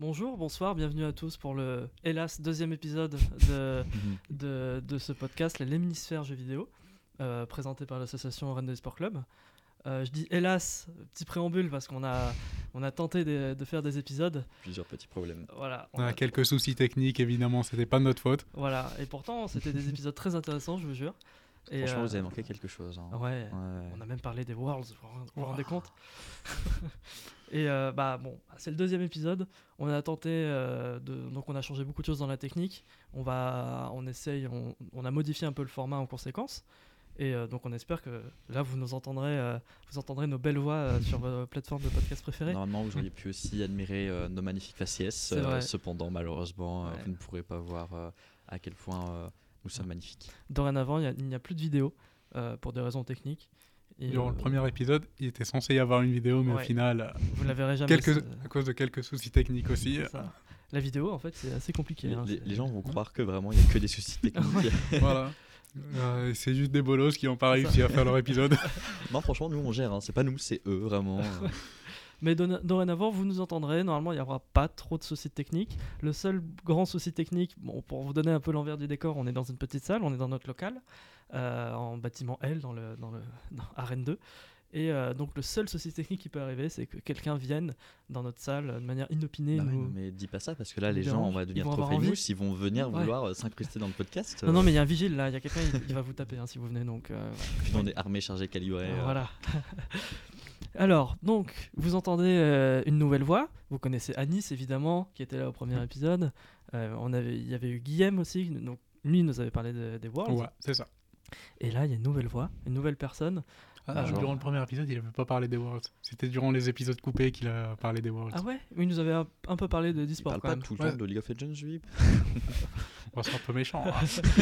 Bonjour, bonsoir, bienvenue à tous pour le, hélas, deuxième épisode de, de, de ce podcast, l'hémisphère jeux vidéo, euh, présenté par l'association Rennes Sport Club. Euh, je dis hélas, petit préambule, parce qu'on a, on a tenté de, de faire des épisodes. Plusieurs petits problèmes. Voilà, On a quelques soucis techniques, évidemment, c'était pas de notre faute. Voilà, et pourtant, c'était des épisodes très intéressants, je vous jure. Et, Franchement, euh, vous avez manqué quelque chose. hein. Ouais, Ouais. on a même parlé des Worlds, vous vous rendez compte Et euh, bah bon, c'est le deuxième épisode. On a tenté euh, de, donc on a changé beaucoup de choses dans la technique. On va, on essaye, on, on a modifié un peu le format en conséquence. Et euh, donc on espère que là vous nous entendrez, euh, vous entendrez nos belles voix euh, sur vos plateformes de podcast préférées. Normalement, vous auriez pu aussi admirer euh, nos magnifiques faciès. Euh, cependant, malheureusement, euh, Ouais. vous ne pourrez pas voir euh, à quel point euh, nous sommes magnifiques. Dorénavant, il a- n'y a, plus de vidéo euh, pour des raisons techniques. Et, Durant euh, le premier épisode, il était censé y avoir une vidéo, mais Ouais. au final, euh, vous ne la verrez jamais. quelques, à cause de quelques soucis techniques aussi. La vidéo, en fait, c'est assez compliqué. Les, hein, les- c'est- les gens vont croire que vraiment il n'y a que des soucis techniques. voilà. Euh, c'est juste des bolos qui n'ont pas réussi à faire leur épisode. non, franchement, nous on gère. hein. C'est pas nous, c'est eux, vraiment. Mais dorénavant, vous nous entendrez. Normalement, il n'y aura pas trop de soucis techniques. Le seul grand souci technique, bon, pour vous donner un peu l'envers du décor, on est dans une petite salle, on est dans notre local, euh, en bâtiment L, dans le, dans le, dans Arène 2. Et euh, donc, le seul souci technique qui peut arriver, c'est que quelqu'un vienne dans notre salle de manière inopinée. Bah ouais, nous- mais dis pas ça parce que là, les gens, on va devenir trop famous. Ils vont venir Ouais. vouloir euh, s'incruster dans le podcast. Non, non, mais il y a un vigile là, il y a quelqu'un, il, il va vous taper hein, si vous venez. Donc, euh, Puis on est armés, chargés, calibrés. euh. Voilà. Alors, donc, vous entendez euh, une nouvelle voix. Vous connaissez Anis, évidemment, qui était là au premier épisode. Euh, on avait, il y avait eu Guillaume aussi. Donc, lui nous avait parlé de- des Worlds. ouais, c'est ça. Et là, il y a une nouvelle voix, une nouvelle personne. Ah, durant le premier épisode, il n'avait pas parlé des Worlds. C'était durant les épisodes coupés qu'il a parlé des Worlds. Ah ouais? Oui, il nous avait un, un peu parlé de Il d'e-sport parle quand pas même. tout le Ouais. temps de League of Legends, lui. On c'est un peu méchant. hein.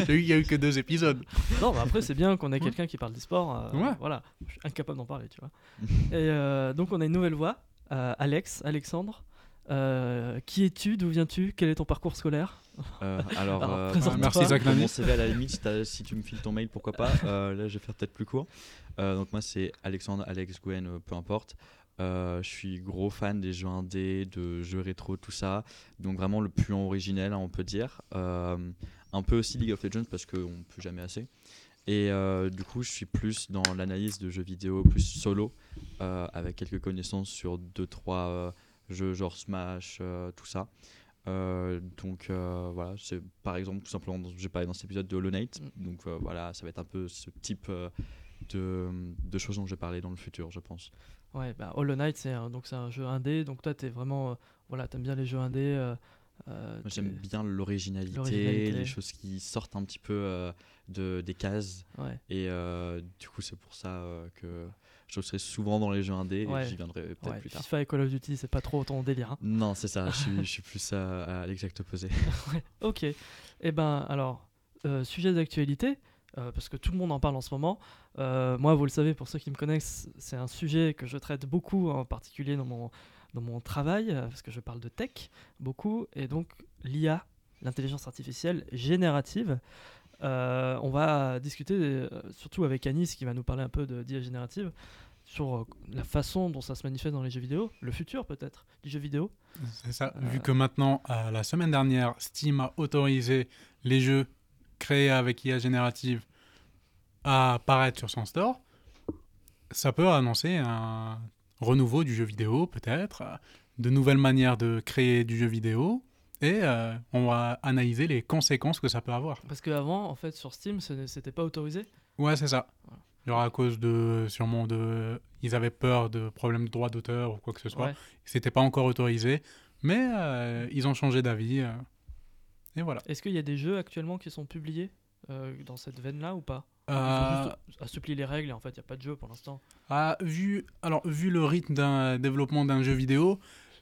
il y a eu- il que deux épisodes. Non, mais après, c'est bien qu'on ait quelqu'un qui parle d'e-sport. euh, Ouais. Voilà, je suis incapable d'en parler, tu vois. Et euh, donc, on a une nouvelle voix. euh, Alex, Alexandre. Euh, qui es-tu? D'où viens-tu? Quel est ton parcours scolaire? Euh, alors, Alors, euh, merci, Zach mon CV à la limite, si, tu me files ton mail, pourquoi pas. Euh, là, je vais faire peut-être plus court. Euh, donc moi, c'est Alexandre, Alex, Gwen, euh, peu importe. Euh, je suis gros fan des jeux indés, de jeux rétro, tout ça. Donc vraiment le plus originel, on peut dire. Euh, un peu aussi League of Legends parce qu'on ne peut jamais assez. Et euh, du coup, je suis plus dans l'analyse de jeux vidéo, plus solo, euh, avec quelques connaissances sur 2-3 euh, jeux genre Smash, euh, tout ça. Euh, donc euh, voilà, c'est par exemple tout simplement, j'ai parlé dans cet épisode de Hollow Knight. Mm. Donc euh, voilà, ça va être un peu ce type de, de choses dont je vais parler dans le futur, je pense. Ouais, bah, Hollow Knight, c'est un, donc c'est un jeu indé. Donc toi, t'es vraiment, voilà, t'aimes bien les jeux indés. J'aime bien l'originalité, les choses qui sortent un petit peu de, des cases. Ouais. Et du coup, c'est pour ça que je serai souvent dans les jeux indés Ouais. et j'y viendrai peut-être ouais, plus tard. FIFA et Call of Duty, c'est pas trop ton délire. hein. Non, c'est ça, je suis, je suis plus à, à l'exact opposé. Ok. Et ben alors, euh, sujet d'actualité, euh, parce que tout le monde en parle en ce moment. Euh, moi, vous le savez, pour ceux qui me connaissent, c'est un sujet que je traite beaucoup, en particulier dans mon, dans mon travail, parce que je parle de tech beaucoup, et donc l'IA, l'intelligence artificielle générative. Euh, on va discuter, euh, surtout avec Anis, qui va nous parler un peu de d'IA générative, sur euh, la façon dont ça se manifeste dans les jeux vidéo, le futur peut-être du jeu vidéo. C'est ça. Euh, Vu que maintenant, euh, la semaine dernière, Steam a autorisé les jeux créés avec IA générative à apparaître sur son store, ça peut annoncer un renouveau du jeu vidéo, peut-être, de nouvelles manières de créer du jeu vidéo, et euh, on va analyser les conséquences que ça peut avoir. Parce qu'avant, en fait, sur Steam, ce- c'était pas autorisé. Ouais, c'est ça. Voilà. Genre à cause de, sûrement de, ils avaient peur de problèmes de droit d'auteur ou quoi que ce soit. Ouais. C'était pas encore autorisé, mais euh, ils ont changé d'avis. euh, et voilà. Est-ce qu'il y a des jeux actuellement qui sont publiés dans cette veine-là ou pas? Euh, juste assoupli les règles et en fait, il n'y a pas de jeu pour l'instant. ah, vu, alors, vu le rythme d'un développement d'un jeu vidéo,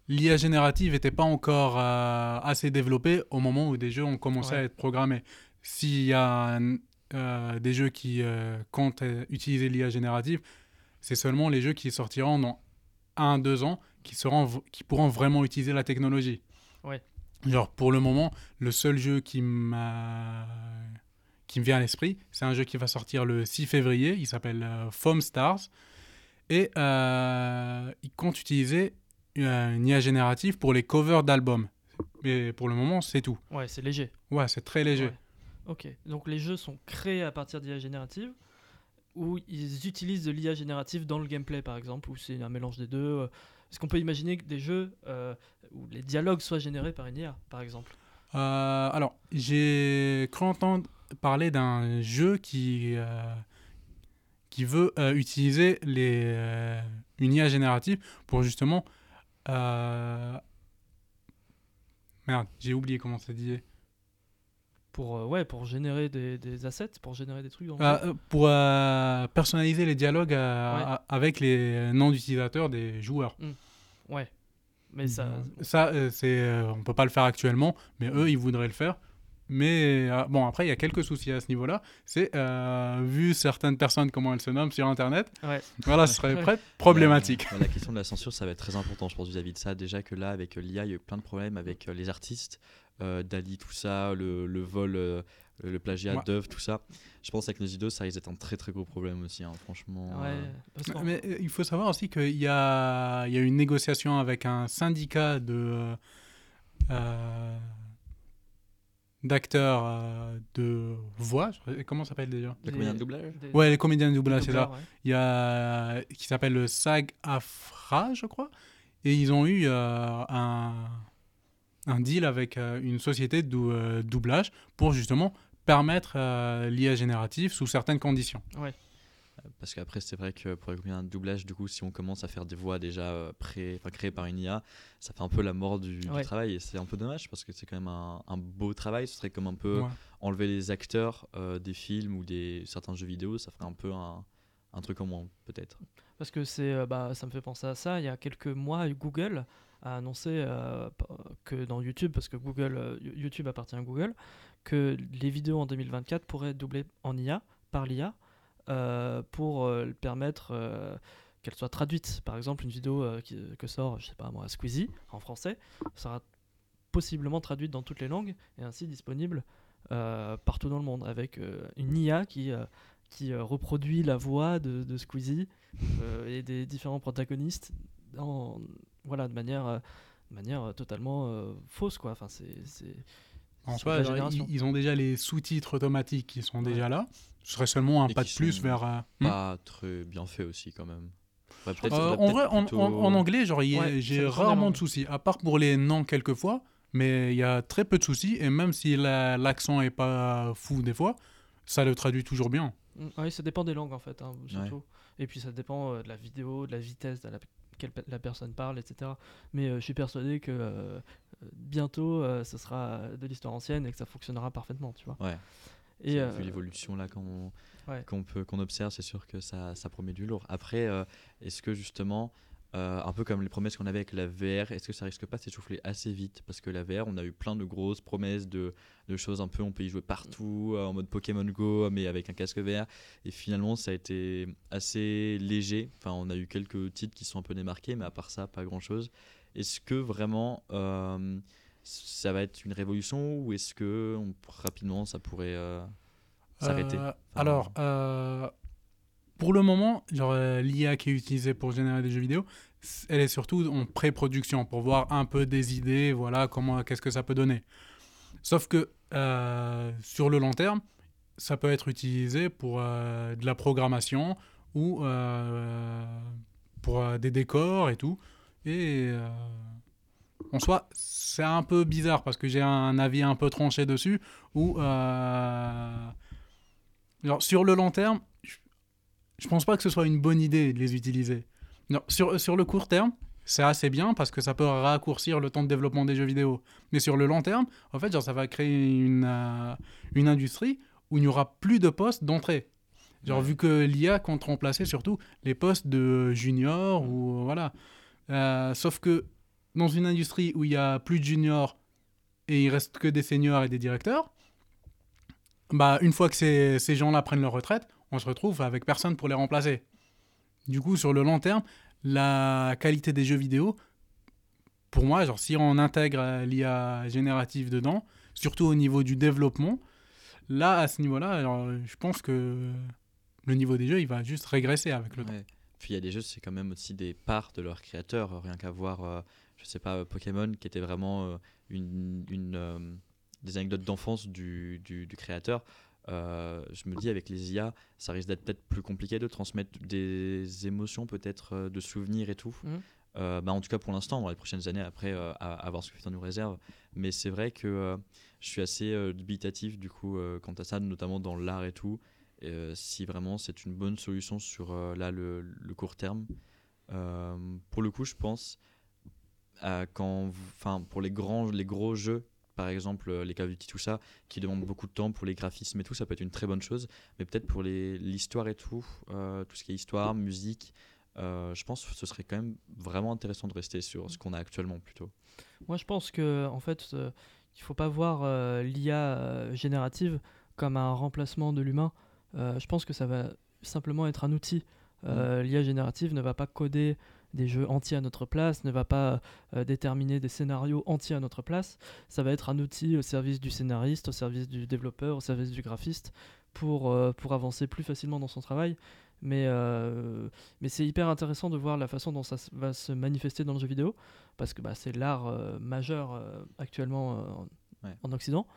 l'IA générative n'était pas encore euh, assez développée au moment où des jeux ont commencé Ouais. à être programmés. S'il y a euh, des jeux qui euh, comptent utiliser l'IA générative, c'est seulement les jeux qui sortiront dans 1-2 ans qui, seront, qui pourront vraiment utiliser la technologie. Ouais. Genre, pour le moment, le seul jeu qui m'a qui me vient à l'esprit, c'est un jeu qui va sortir le 6 février, il s'appelle Foam Stars, et il compte utiliser une IA générative pour les covers d'albums. Mais pour le moment, c'est tout. Ouais, c'est léger. Ouais, c'est très léger. Ouais. Ok, donc les jeux sont créés à partir d'IA générative, ou ils utilisent de l'IA générative dans le gameplay par exemple, ou c'est un mélange des deux. euh. Est-ce qu'on peut imaginer que des jeux euh, où les dialogues soient générés par une IA par exemple? Euh, alors, j'ai cru entendre parler d'un jeu qui, euh, qui veut euh, utiliser les, euh, une IA générative pour justement... euh, Merde, j'ai oublié comment ça disait. pour, euh, ouais, pour générer des, des assets, pour générer des trucs dans le Euh, pour personnaliser les dialogues Ouais. avec les noms d'utilisateurs des joueurs. Ouais. Mais ça. Ça, c'est, on peut pas le faire actuellement, mais eux, ils voudraient le faire. Mais euh, bon, après, il y a quelques soucis à ce niveau-là. C'est, euh, vu certaines personnes, comment elles se nomment sur Internet, Ouais. voilà, ce serait Ouais. très problématique. La, la question de la censure, ça va être très important, je pense, vis-à-vis de ça. Déjà que là, avec l'IA, il y a eu plein de problèmes avec euh, les artistes, euh, Dali, tout ça, le, le vol, le plagiat Ouais. d'œuvres, tout ça. Je pense qu'avec nos idoles, ça risque d'être un très très gros problème aussi, hein, franchement. Ouais. euh, Mais il faut savoir aussi qu'il y a, il y a une négociation avec un syndicat de euh, euh, d'acteurs euh, de voix. Comment ça s'appelle déjà? Le des- comédien de doublage Ouais, les comédiens de doublage, c'est ça. ouais. Il y a qui s'appelle le SAG AFRA, je crois. Et ils ont eu euh, un, un deal avec euh, une société de dou- euh, doublage pour justement permettre euh, l'IA générative sous certaines conditions. Parce qu'après, c'est vrai que pour les comédiens de doublage, du coup, si on commence à faire des voix déjà euh, pré... créées par une IA, ça fait un peu la mort du, travail. Et c'est un peu dommage parce que c'est quand même un, un beau travail. Ce serait comme un peu Ouais. enlever les acteurs euh, des films ou des certains jeux vidéo. Ça ferait un peu un, un truc en moins, peut-être. Parce que c'est, euh, bah, ça me fait penser à ça. Il y a quelques mois, Google a annoncé euh, que dans YouTube, parce que Google, YouTube appartient à Google, que les vidéos en 2024 pourraient être doublées en IA par l'IA euh, pour euh, permettre euh, qu'elles soient traduites. Par exemple, une vidéo euh, que sort, je sais pas moi, Squeezie en français sera possiblement traduite dans toutes les langues et ainsi disponible euh, partout dans le monde avec euh, une IA qui euh, qui euh, reproduit la voix de, de Squeezie euh, et des différents protagonistes voilà, de manière, euh, de manière euh, totalement euh, fausse. Quoi. Enfin, c'est, En c'est soi, la genre, génération. ils, ils ont déjà les sous-titres automatiques qui sont Ouais. déjà là. Ce serait seulement un Et pas de plus vers. euh, hmm. Pas très bien fait aussi, quand même. Ouais, Euh, en vrai, peut-être en, plutôt- en- en anglais, genre, Ouais, j'ai rarement de soucis, à part pour les noms quelquefois, mais il y a très peu de soucis, et même si la- l'accent est pas fou des fois, ça le traduit toujours bien. Mm, Oui, ça dépend des langues en fait, hein, surtout. Et puis ça dépend euh, de la vidéo, de la vitesse à laquelle la personne parle, etc. Mais euh, je suis persuadé que bientôt euh, ce sera de l'histoire ancienne et que ça fonctionnera parfaitement, tu vois. Ouais. Et C'est- euh, Vu l'évolution là qu'on ouais. peut qu'on observe, c'est sûr que ça, ça promet du lourd. Après, euh, est-ce que justement, euh, un peu comme les promesses qu'on avait avec la VR, est-ce que ça risque pas de s'essouffler assez vite? Parce que la VR, on a eu plein de grosses promesses de, de choses un peu, on peut y jouer partout, euh, en mode Pokémon Go, mais avec un casque VR. Et finalement, ça a été assez léger. Enfin, on a eu quelques titres qui sont un peu démarqués, mais à part ça, pas grand-chose. Est-ce que vraiment euh, ça va être une révolution ou est-ce que on- rapidement ça pourrait euh, s'arrêter? Euh, alors, pour le moment, l'IA qui est utilisée pour générer des jeux vidéo, elle est surtout en pré-production pour voir un peu des idées, voilà, comment, qu'est-ce que ça peut donner. Sauf que sur le long terme, ça peut être utilisé pour de la programmation ou pour des décors et tout. Et euh, en soi, c'est un peu bizarre parce que j'ai un avis un peu tranché dessus où euh, genre, sur le long terme, je, pense pas que ce soit une bonne idée de les utiliser. Non, sur, sur le court terme, c'est assez bien parce que ça peut raccourcir le temps de développement des jeux vidéo. Mais sur le long terme, en fait, genre, ça va créer une, euh, une industrie où il n'y aura plus de postes d'entrée. Genre, Ouais. vu que l'IA compte remplacer surtout les postes de junior ou voilà. Euh, sauf que dans une industrie où il y a plus de juniors et il reste que des seniors et des directeurs, bah, une fois que ces, ces gens-là prennent leur retraite, on se retrouve avec personne pour les remplacer. Du coup, sur le long terme, la qualité des jeux vidéo, pour moi, genre, si on intègre euh, l'IA générative dedans, surtout au niveau du développement, là, à ce niveau-là, je pense que le niveau des jeux, il va juste régresser avec le temps. Puis il y a des jeux, c'est quand même aussi des parts de leurs créateurs. Rien qu'à voir, euh, je sais pas, Pokémon, qui était vraiment euh, une, une, euh, des anecdotes d'enfance du, du, du créateur. Euh, je me dis, avec les IA, ça risque d'être peut-être plus compliqué de transmettre des émotions, peut-être euh, de souvenirs et tout. Mhm. Euh, bah, en tout cas, pour l'instant, dans les prochaines années, après, euh, à, à voir ce que futur nous réserve. Mais c'est vrai que euh, je suis assez euh, dubitatif, du coup, euh, quant à ça, notamment dans l'art et tout. Euh, si vraiment c'est une bonne solution sur euh, là, le, le court terme. Euh, pour le coup, je pense, quand, enfin, pour les grands, les gros jeux, par exemple les Call of Duty, tout ça, qui demandent beaucoup de temps pour les graphismes et tout, ça peut être une très bonne chose. Mais peut-être pour l'histoire et tout, euh, tout ce qui est histoire, musique, euh, je pense que ce serait quand même vraiment intéressant de rester sur ce qu'on a actuellement plutôt. Moi, je pense que en fait, euh, il faut pas voir l'IA générative comme un remplacement de l'humain. Euh, je pense que ça va simplement être un outil. Euh, L'IA générative ne va pas coder des jeux entiers à notre place, ne va pas euh, déterminer des scénarios entiers à notre place. Ça va être un outil au service du scénariste, au service du développeur, au service du graphiste pour, euh, pour avancer plus facilement dans son travail. Mais, mais c'est hyper intéressant de voir la façon dont ça va se manifester dans le jeu vidéo parce que bah, c'est l'art majeur actuellement Ouais. en Occident.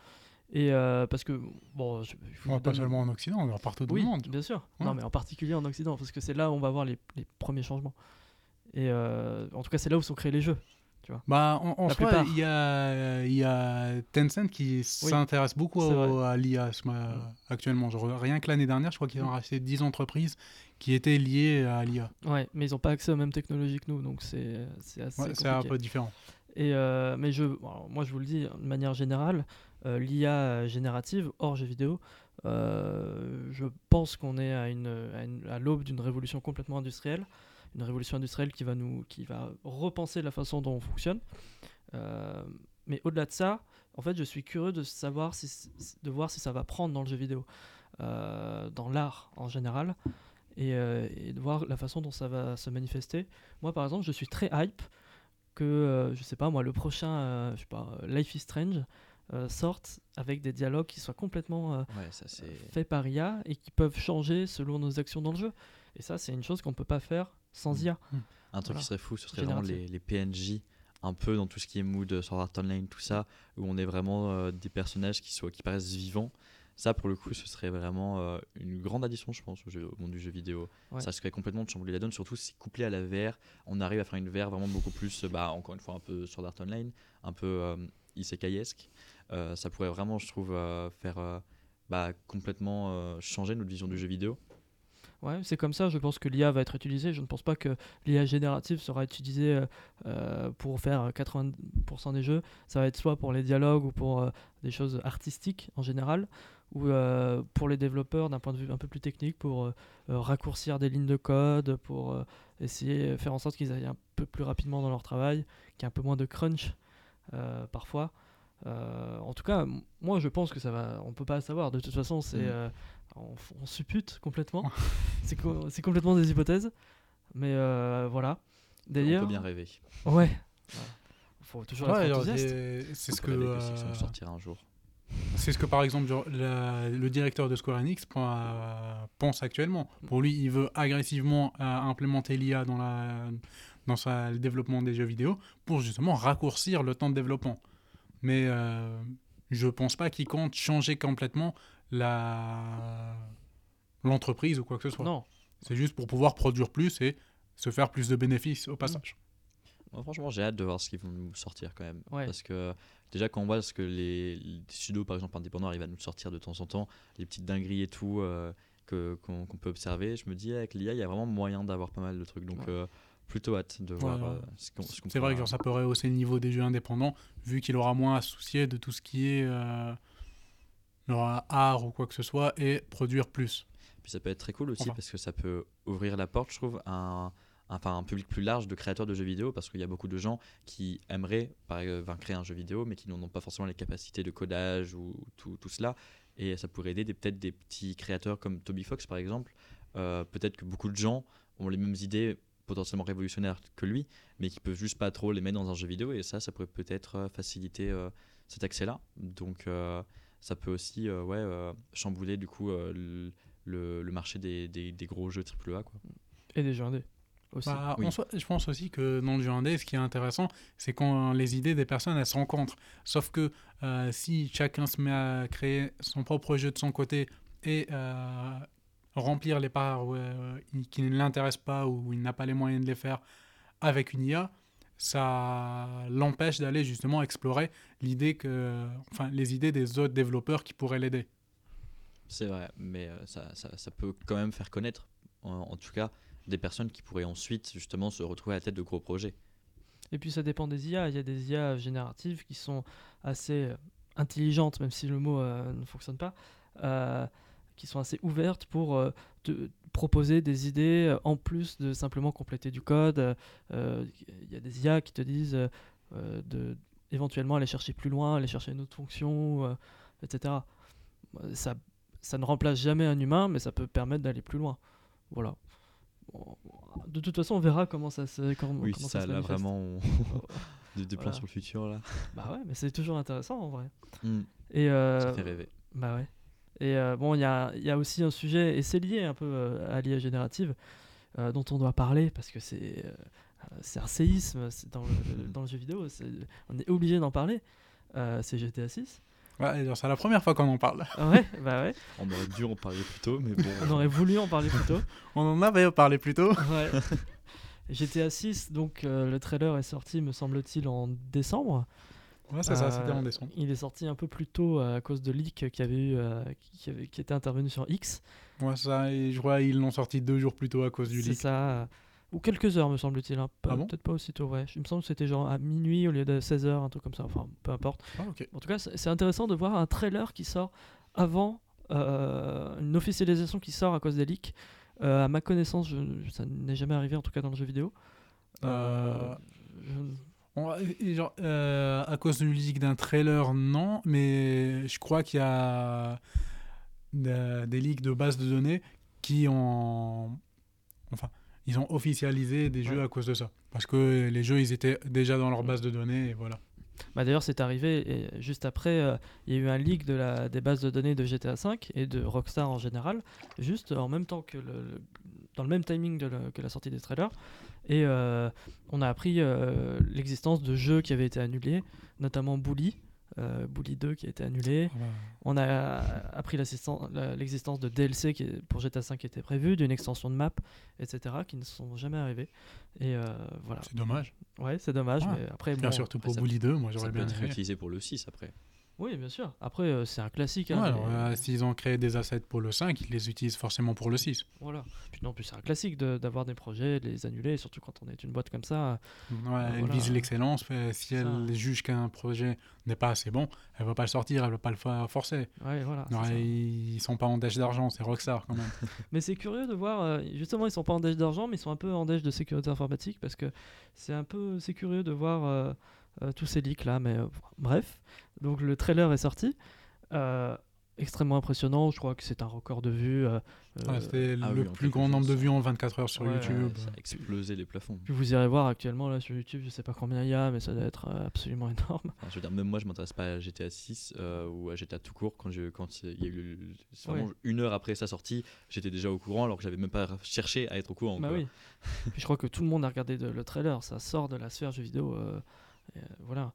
Et euh, parce que, bon, je, je Ouais, pas donne- seulement en Occident, mais partout dans oui, le monde. bien sûr. Ouais. Non, mais en particulier en Occident, parce que c'est là où on va voir les, les premiers changements. Et euh, en tout cas, c'est là où sont créés les jeux. Bah, en, en La soi, il y a, il y a Tencent qui s'intéresse beaucoup au- à l'IA Mm. actuellement. Genre, rien que l'année dernière, je crois qu'ils ont Mm. racheté 10 entreprises qui étaient liées à l'IA. Ouais, mais ils n'ont pas accès aux mêmes technologies que nous, donc c'est c'est assez c'est un peu différent. Et euh, mais je, moi je vous le dis de manière générale, l'IA générative hors jeux vidéo, euh, je pense qu'on est à, l'aube d'une révolution complètement industrielle, une révolution industrielle qui va nous, qui va repenser la façon dont on fonctionne. Euh, mais au-delà de ça, en fait, je suis curieux de savoir de voir si ça va prendre dans le jeu vidéo, euh, dans l'art en général, et, euh, de voir la façon dont ça va se manifester. Moi, par exemple, je suis très hype que, euh, je sais pas moi, le prochain, euh, je sais pas, euh, Life is Strange euh, sorte avec des dialogues qui soient complètement euh, Ouais, ça c'est. faits par IA et qui peuvent changer selon nos actions dans le jeu. Et ça, c'est une chose qu'on peut pas faire sans Mm. IA. Un truc Voilà. qui serait fou, ce serait vraiment les, les PNJ, un peu dans tout ce qui est mood sur Art Online, tout ça, où on est vraiment euh, des personnages qui, soient, qui paraissent vivants. Ça, pour le coup, ce serait vraiment euh, une grande addition, je pense, au, jeu- au monde du jeu vidéo. Ouais. Ça serait complètement de chambouler la donne, surtout si couplé à la VR, on arrive à faire une VR vraiment beaucoup plus, euh, bah, encore une fois, un peu sur Art Online, un peu euh, isekai-esque. Euh, ça pourrait vraiment, je trouve, euh, faire euh, bah, complètement changer notre vision du jeu vidéo. Ouais, c'est comme ça, je pense que l'IA va être utilisée. Je ne pense pas que l'IA générative sera utilisée pour faire 80% des jeux. Ça va être soit pour les dialogues ou pour des choses artistiques en général, ou pour les développeurs d'un point de vue un peu plus technique, pour raccourcir des lignes de code, pour essayer de faire en sorte qu'ils aillent un peu plus rapidement dans leur travail, qu'il y ait un peu moins de crunch parfois. Euh, en tout cas, moi je pense que ça va. On peut pas savoir. De toute façon, c'est Mm. euh, on, on suppute complètement. c'est co- c'est complètement des hypothèses, mais euh, voilà. On D'ailleurs, peut bien rêver. ouais. Faut toujours Ouais, être enthousiaste. c'est ce On que euh, sortira un jour. c'est ce que par exemple la- le directeur de Square Enix pense actuellement. Pour lui, il veut agressivement euh, implémenter l'IA dans la dans sa, le développement des jeux vidéo pour justement raccourcir le temps de développement. Mais euh, je pense pas qu'il compte changer complètement la l'entreprise ou quoi que ce soit. Non, C'est juste pour pouvoir produire plus et se faire plus de bénéfices au passage. Moi, franchement, j'ai hâte de voir ce qu'ils vont nous sortir quand même. Ouais. Parce que déjà, quand on voit ce que les, les studios, par exemple, indépendants, arrivent à nous sortir de temps en temps, les petites dingueries et tout euh, que, qu'on, peut observer, je me dis, avec l'IA, il y a vraiment moyen d'avoir pas mal de trucs. Donc, Ouais. euh, plutôt hâte de voir Ouais, euh, ce qu'on, ce qu'on C'est vrai que ça peut rehausser le niveau des jeux indépendants, vu qu'il aura moins à se soucier de tout ce qui est euh, art ou quoi que ce soit, et produire plus. Puis ça peut être très cool aussi Enfin. parce que ça peut ouvrir la porte, je trouve, à un, enfin, un public plus large de créateurs de jeux vidéo parce qu'il y a beaucoup de gens qui aimeraient par exemple, créer un jeu vidéo mais qui n'en ont pas forcément les capacités de codage ou tout, tout cela. Et ça pourrait aider peut-être des petits créateurs comme Toby Fox par exemple. Euh, peut-être que beaucoup de gens ont les mêmes idées potentiellement révolutionnaires que lui, mais qui peuvent juste pas trop les mettre dans un jeu vidéo et ça, ça pourrait peut-être euh, faciliter euh, cet accès-là. Donc euh, ça peut aussi euh, ouais, euh, chambouler du coup euh, le, marché des, des, des gros jeux AAA. Quoi. Et des jeux indés aussi. Bah, Oui. je pense aussi que dans le jeu indé, ce qui est intéressant, c'est quand les idées des personnes elles se rencontrent. Sauf que euh, si chacun se met à créer son propre jeu de son côté et euh, remplir les parts euh, qui ne l'intéressent pas ou il n'a pas les moyens de les faire avec une IA, ça l'empêche d'aller justement explorer l'idée que, enfin, les idées des autres développeurs qui pourraient l'aider. C'est vrai, mais euh, ça, ça, ça peut quand même faire connaître, en, en tout cas, des personnes qui pourraient ensuite justement se retrouver à la tête de gros projets. Et puis ça dépend des IA. Il y a des IA génératives qui sont assez intelligentes, même si le mot euh, ne fonctionne pas, euh, qui sont assez ouvertes pour euh, te proposer des idées euh, en plus de simplement compléter du code. Euh, Il y a des IA qui te disent de éventuellement aller chercher plus loin, aller chercher une autre fonction, etc. Ça, ça ne remplace jamais un humain, mais ça peut permettre d'aller plus loin. Voilà. De toute façon, on verra comment ça se. Comment, Oui, comment ça, se là vraiment, on- des, des plans Voilà. sur le futur là. Bah ouais, mais c'est toujours intéressant en vrai. Hmm, Et euh, ça fait rêver. bah ouais. Et euh, bon, il y a, il y a aussi un sujet, et c'est lié un peu euh, à l'IA générative, euh, dont on doit parler parce que c'est euh, c'est un séisme dans le, dans le jeu vidéo. On est obligé d'en parler. Euh, c'est GTA 6. Ouais, c'est la première fois qu'on en parle. Ouais, bah ouais. On aurait dû en parler plus tôt, mais bon. On aurait voulu en parler plus tôt. On en avait parlé plus tôt. Ouais. GTA 6, donc euh, le trailer est sorti, me semble-t-il, en décembre. Ouais, c'est ça, Euh, c'était en décembre. Il est sorti un peu plus tôt euh, à cause de leaks qui, avait eu, euh, qui, avait- qui était intervenu sur X. Ouais, ça, et je crois qu'ils l'ont sorti deux jours plus tôt à cause du C'est leak. ça. euh, Ou quelques heures, me semble-t-il. hein. Ah bon Peut-être pas aussitôt, ouais. Il me semble que c'était genre à minuit au lieu de 16h, un truc comme ça. Enfin, peu importe. Ah. En tout cas, c'est c'est intéressant de voir un trailer qui sort avant euh, une officialisation qui sort à cause des leaks. Euh, à ma connaissance, je- ça n'est jamais arrivé, en tout cas dans le jeu vidéo. Euh, je- et genre, euh, à cause du leak d'un trailer, non, mais je crois qu'il y a des, des leaks de bases de données qui ont. Enfin, ils ont officialisé des jeux Ouais. à cause de ça. Parce que les jeux, ils étaient déjà dans leur base de données, et voilà. Bah, D'ailleurs, c'est arrivé et juste après, euh, il y a eu un leak de la, des bases de données de GTA V et de Rockstar en général, juste en même temps que le, le- dans le même timing de que la sortie des trailers. Et euh, on a appris euh, l'existence de jeux qui avaient été annulés, notamment Bully, euh, Bully 2 qui a été annulé. On a appris l'existence de DLC qui est- pour GTA V qui était prévu, d'une extension de map, etc., qui ne sont jamais arrivés. Et euh, voilà. C'est dommage. Ouais, c'est dommage, Ouais. mais après, bon, surtout après, pour Bully 2, moi Ça j'aurais peut bien être aimé. réutilisé pour le 6 après. Oui, bien sûr. Après, euh, c'est un classique. hein, Ouais, mais- alors, euh, S'ils ont créé des assets pour le 5, ils les utilisent forcément pour le 6. Voilà. Puis non, plus c'est un classique de- d'avoir des projets, de les annuler, surtout quand on est une boîte comme ça. Ouais, elle vise l'excellence. mais Si elle juge qu'un projet n'est pas assez bon, elle va pas le sortir, elle va pas le faire forcer. Ouais, voilà. ils sont pas en dèche d'argent, c'est Rockstar quand même. Mais c'est curieux de voir, euh, justement, ils sont pas en dèche d'argent, mais ils sont un peu en dèche de sécurité informatique parce que c'est un peu c'est curieux de voir euh, tous ces leaks là. Mais euh, bref, donc le trailer est sorti. Euh, extrêmement impressionnant, je crois que c'est un record de vues. euh, Ouais, euh, C'était ah le oui, plus grand nombre de vues en 24 heures sur Ouais, YouTube. Ça a explosé les plafonds. puis vous irez voir actuellement là sur YouTube, je sais pas combien il y a, mais ça doit être euh, absolument énorme. Enfin, je veux dire, même moi, je m'intéresse pas à GTA 6 euh, ou à GTA tout court. Quand, je, quand il y a eu le- c'est vraiment Ouais. une heure après sa sortie, j'étais déjà au courant alors que j'avais même pas cherché à être au courant. Bah oui. Puis je crois que tout le monde a regardé de- le trailer, ça sort de la sphère jeu vidéo. euh, euh, voilà.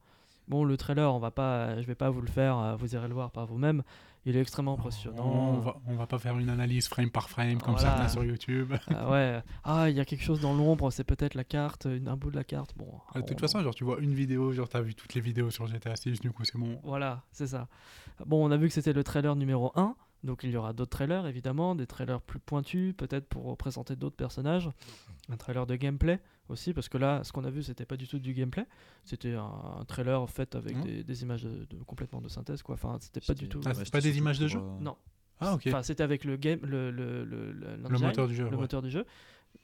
Bon, le trailer, on va pas, je vais pas vous le faire, euh, vous irez le voir par vous-même. Il est extrêmement impressionnant. On va, on va pas faire une analyse frame par frame comme Voilà. certains sur YouTube. Ah ouais. Ah, il y a quelque chose dans l'ombre, c'est peut-être la carte, un bout de la carte. Bon. De toute on- façon, genre tu vois une vidéo, genre t'as vu toutes les vidéos sur GTA 6, du coup c'est bon. Voilà, c'est ça. Bon, on a vu que c'était le trailer numéro 1, donc il y aura d'autres trailers évidemment, des trailers plus pointus, peut-être pour présenter d'autres personnages. Un trailer de gameplay aussi, parce que là, ce qu'on a vu, c'était pas du tout du gameplay, c'était un, un trailer fait avec des, des images de, de- complètement de synthèse, quoi. Enfin, c'était pas du tout. Ah, c'est c'était pas des images de jeu euh, Non. Ah ok. Enfin, c'était avec le game, le, le, le, le- moteur du jeu. le ouais. moteur du jeu,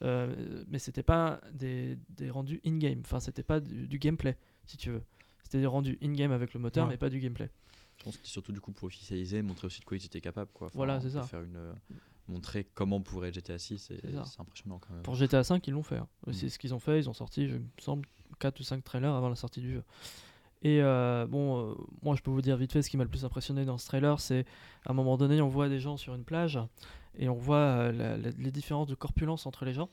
euh, mais c'était pas des, des rendus in-game. Enfin, c'était pas du, du gameplay, si tu veux. C'était des rendus in-game avec le moteur, Ouais. mais pas du gameplay. Je pense que c'était surtout du coup pour officialiser, montrer aussi de quoi ils étaient capables. Quoi. Enfin, Voilà, c'est ça. Faire une, euh, montrer comment pourrait être GTA 6, et C'est impressionnant quand même. Pour GTA V, ils l'ont fait. hein. Mm. C'est ce qu'ils ont fait. Ils ont sorti, je me semble, 4 ou 5 trailers avant la sortie du jeu. Et euh, bon, euh, moi je peux vous dire vite fait ce qui m'a le plus impressionné dans ce trailer, c'est à un moment donné, on voit des gens sur une plage et on voit euh, la- la- les différences de corpulence entre les gens.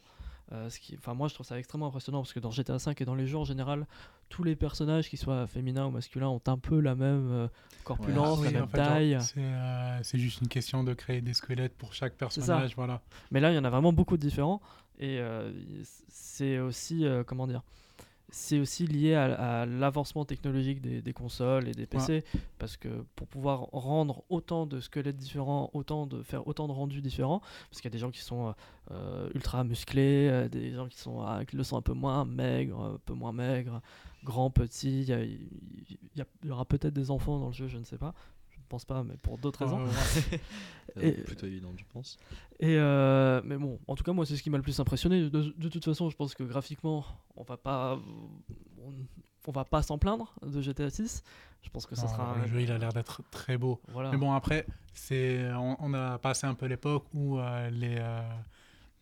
Euh, ce qui, enfin, moi, je trouve ça extrêmement impressionnant parce que dans GTA V et dans les jeux en général, tous les personnages, qu'ils soient féminins ou masculins, ont un peu la même euh, corpulence, la même taille. C'est euh, c'est juste une question de créer des squelettes pour chaque personnage, voilà. Mais là, il y en a vraiment beaucoup de différents. Et c'est aussi, comment dire, c'est aussi lié à, à l'avancement technologique des, des consoles et des PC. Parce que pour pouvoir rendre autant de squelettes différents, autant de faire autant de rendus différents, parce qu'il y a des gens qui sont euh, euh, ultra musclés, euh, des gens qui sont avec le sang un peu moins maigre, un peu moins maigre, grands, petits. Y, y il y aura peut-être des enfants dans le jeu, je ne sais pas. Je ne pense pas, mais pour d'autres raisons. Et- plutôt évident, je pense. Et euh, mais bon, en tout cas, moi, c'est ce qui m'a le plus impressionné. De, de toute façon, je pense que graphiquement, on va pas, on, on va pas s'en plaindre de GTA 6. Je pense que ça non, sera. le un- jeu, il a l'air d'être très beau. Voilà. Mais bon, après, c'est, on, on a passé un peu l'époque où euh, les, euh,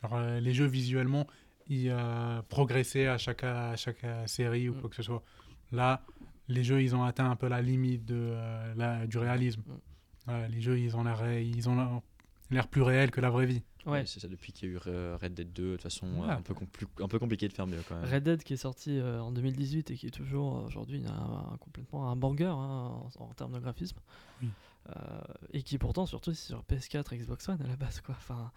genre, les jeux visuellement, ils euh, progressaient à chaque, à chaque série ou Mm. quoi que ce soit. Là, les jeux, ils ont atteint un peu la limite de, euh, la- du réalisme. Mm. Voilà, les jeux, ils ont l'air, ils ont l'air- l'air plus réels que la vraie vie. Ouais. Oui, c'est ça, depuis qu'il y a eu Red Dead 2, de toute façon, Ouais. euh, un, peu un peu compliqué de faire mieux quand même. Red Dead qui est sorti euh, en 2018 et qui est toujours euh, aujourd'hui un, un- complètement un banger hein, en, en termes de graphisme. Oui. Euh, et qui pourtant surtout c'est sur PS4 et Xbox One à la base quoi. Enfin,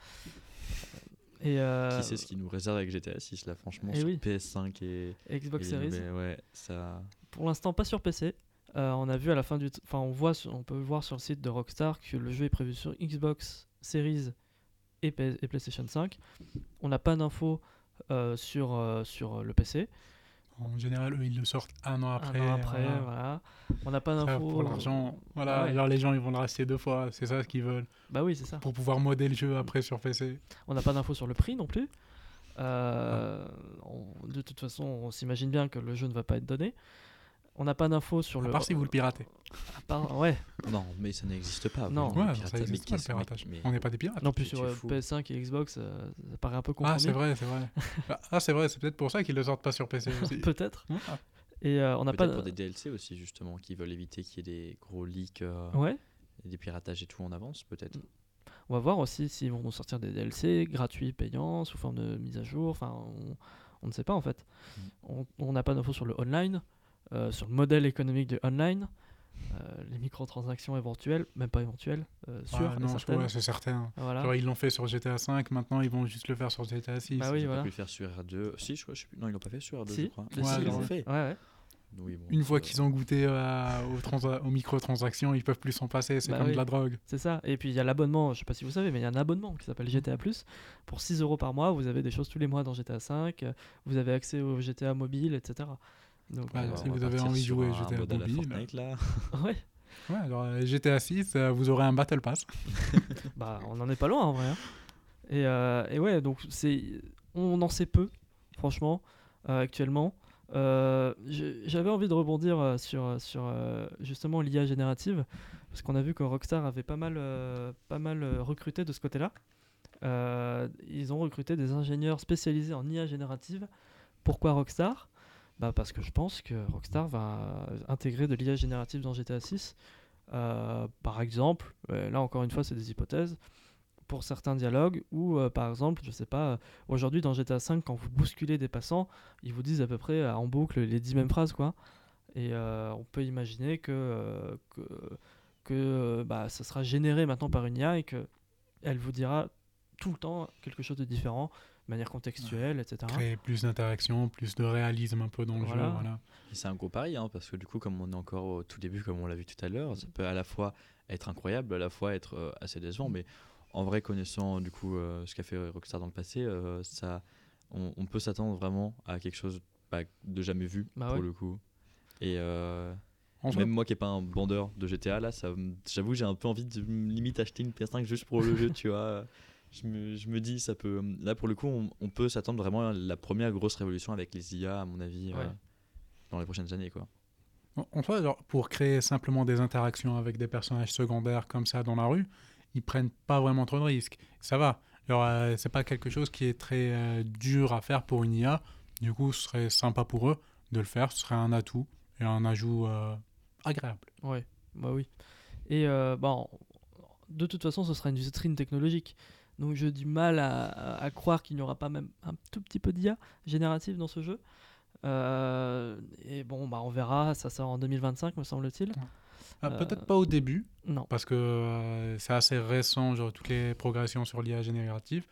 et euh, Qui sait ce qui nous réserve avec GTA 6 là, franchement, Eh sur oui. PS5 et, Xbox et Series. mais ouais, ça. Pour l'instant, pas sur PC. Euh, on a vu à la fin du, enfin, on voit, sur- on peut voir sur le site de Rockstar que le jeu est prévu sur Xbox Series et, P- et PlayStation 5. On n'a pas d'infos euh, sur euh, sur le PC. En général, eux, ils le sortent un an après. Un an après, voilà. voilà. On n'a pas d'infos. pour l'argent, voilà, ouais. genre les gens ils vont le racheter deux fois, c'est ça ce qu'ils veulent, Bah oui, c'est ça. pour pouvoir modder le jeu après sur PC. On n'a pas d'infos sur le prix non plus. Euh, on- de toute façon, on s'imagine bien que le jeu ne va pas être donné. On n'a pas d'infos sur À le. part si vous le piratez. à part- ouais. Non, mais ça n'existe pas. Non. Ouais, ça Mais pas le qu'est-ce- mais- piratage. mais- On n'est pas des pirates. Non plus sur euh, fou. PS5 et Xbox, euh, ça paraît un peu compromis. Ah, c'est vrai, c'est vrai. ah, c'est vrai, c'est peut-être pour ça qu'ils le sortent pas sur PC aussi. Peut-être. Ah. Et euh, on n'a Peut-être pas. pour des DLC aussi, justement, qui veulent éviter qu'il y ait des gros leaks, euh, Ouais. et des piratages et tout en avance, peut-être. On va voir aussi s'ils vont nous sortir des DLC gratuits, payants, sous forme de mise à jour. Enfin, on, on ne sait pas en fait. Mm. On- On n'a pas d'infos sur le online, euh, sur le modèle économique du online, euh, les microtransactions éventuelles, même pas éventuelles, euh, Ah, sûres et non, je- certaines. ouais, c'est certain. Voilà. Genre, ils l'ont fait sur GTA 5, maintenant ils vont juste le faire sur GTA 6. Bah oui, Ils voilà. pu le faire sur R2. Si, je crois, je sais plus. Non, ils l'ont pas fait sur R2, Si. je crois. Ouais, si, ils l'ont fait. Ouais, ouais. Oui, bon, Une fois euh, qu'ils ont goûté euh, aux, transa- aux microtransactions, ils peuvent plus s'en passer, c'est Bah comme oui. de la drogue. C'est ça. Et puis il y a l'abonnement, je sais pas si vous savez, mais il y a un abonnement qui s'appelle GTA Pour 6 euros par mois, vous avez des choses tous les mois dans GTA 5, euh, vous avez accès au GTA mobile, etc. Donc, Ouais, euh, on si vous avez envie de jouer GTA mobile. Fortnite, là. ouais, Ouais, alors euh, GTA 6, euh, vous aurez un Battle Pass. bah on en est pas loin en vrai. hein. Et, euh, et ouais, donc c'est, on en sait peu, franchement, euh, actuellement. Euh, J'avais envie de rebondir sur, sur justement l'IA générative, parce qu'on a vu que Rockstar avait pas mal, pas mal recruté de ce côté-là. Euh, ils ont recruté des ingénieurs spécialisés en IA générative. Pourquoi Rockstar? Bah Parce que je pense que Rockstar va intégrer de l'IA générative dans GTA 6. Euh, par exemple, euh, là encore une fois, c'est des hypothèses, pour certains dialogues, ou euh, par exemple, je sais pas, euh, aujourd'hui dans GTA 5, quand vous bousculez des passants, ils vous disent à peu près en boucle les 10 mêmes phrases, quoi. Et on peut imaginer que, que, que bah, ça sera généré maintenant par une IA et que elle vous dira tout le temps quelque chose de différent, de manière contextuelle, etc. Créer plus d'interaction, plus de réalisme un peu dans le Voilà. jeu. Voilà. Et c'est un gros pari, hein, parce que du coup, comme on est encore au tout début, comme on l'a vu tout à l'heure, ça peut à la fois être incroyable, à la fois être euh, assez décevant, mais en vrai, connaissant du coup euh, ce qu'a fait Rockstar dans le passé, euh, ça, on, on peut s'attendre vraiment à quelque chose bah, de jamais vu Bah pour ouais. le coup. Et euh, En même moi qui n'ai pas un bandeur de GTA, là, j'avoue, j'ai un peu envie de limite acheter une PS5 juste pour le jeu, tu vois. Je me, je me dis, ça peut. Là, pour le coup, on, on peut s'attendre vraiment à la première grosse révolution avec les IA, à mon avis, euh, dans les prochaines années, quoi. En- soi, genre, pour créer simplement des interactions avec des personnages secondaires comme ça dans la rue, ils prennent pas vraiment trop de risques. Ça va. Genre, euh, c'est pas quelque chose qui est très euh, dur à faire pour une IA. Du coup, ce serait sympa pour eux de le faire. Ce serait un atout et un ajout euh, agréable. Ouais, bah oui. Et euh, bon, de toute façon, ce sera une vitrine technologique. Donc j'ai du mal à, croire qu'il n'y aura pas même un tout petit peu d'IA générative dans ce jeu. Euh, et bon, bah on verra, ça sort en 2025 me semble-t-il. Ah, Euh, Peut-être pas au début, Non. parce que euh, c'est assez récent, genre toutes les progressions sur l'IA générative,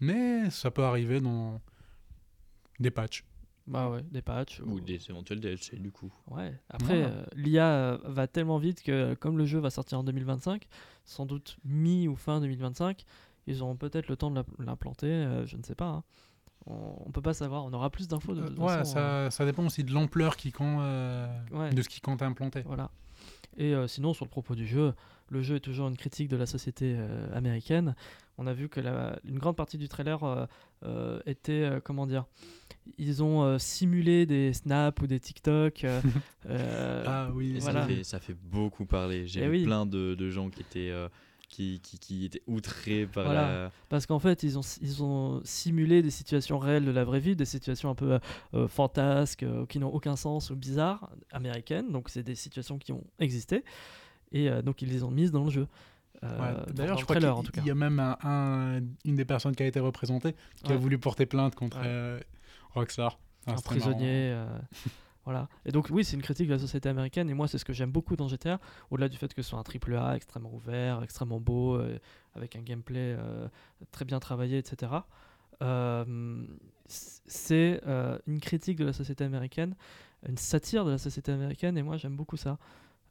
mais ça peut arriver dans des patchs. Bah ouais, des patchs. Ou des éventuels DLC du coup. Ouais. Après, Ouais. euh, l'IA va tellement vite que comme le jeu va sortir en 2025, sans doute mi ou fin 2025, ils auront peut-être le temps de l'im- l'implanter, euh, je ne sais pas. hein. On, on peut pas savoir, on aura plus d'infos de, de Euh, ouais, façon, hein. ça, ça dépend aussi de l'ampleur qui compte, euh, Ouais. de ce qui compte implanter. Voilà. Et euh, sinon, sur le propos du jeu, le jeu est toujours une critique de la société euh, américaine. On a vu que la- une grande partie du trailer euh, euh, était, euh, comment dire, ils ont euh, simulé des snaps ou des TikTok. euh, euh, Ah oui, voilà. ça, fait, ça fait beaucoup parler. J'ai Eh vu oui. plein de, de gens qui étaient, euh, qui, qui, qui étaient outrés par Voilà. la. Parce qu'en fait, ils ont, ils ont simulé des situations réelles de la vraie vie, des situations un peu euh, euh, fantasques, euh, qui n'ont aucun sens ou bizarres, américaines. Donc, c'est des situations qui ont existé. Et euh, donc, ils les ont mises dans le jeu. Euh, Ouais, D'ailleurs, je crois trailer, en tout qu'il cas. il y a même un, un- une des personnes qui a été représentée qui a voulu porter plainte contre Ouais. euh, Rockstar. Ah, un prisonnier. voilà. Et donc, oui, c'est une critique de la société américaine. Et moi, c'est ce que j'aime beaucoup dans GTA, au-delà du fait que ce soit un triple A extrêmement ouvert, extrêmement beau, euh, avec un gameplay euh, très bien travaillé, etc. Euh, c'est une critique de la société américaine, une satire de la société américaine, et moi, j'aime beaucoup ça.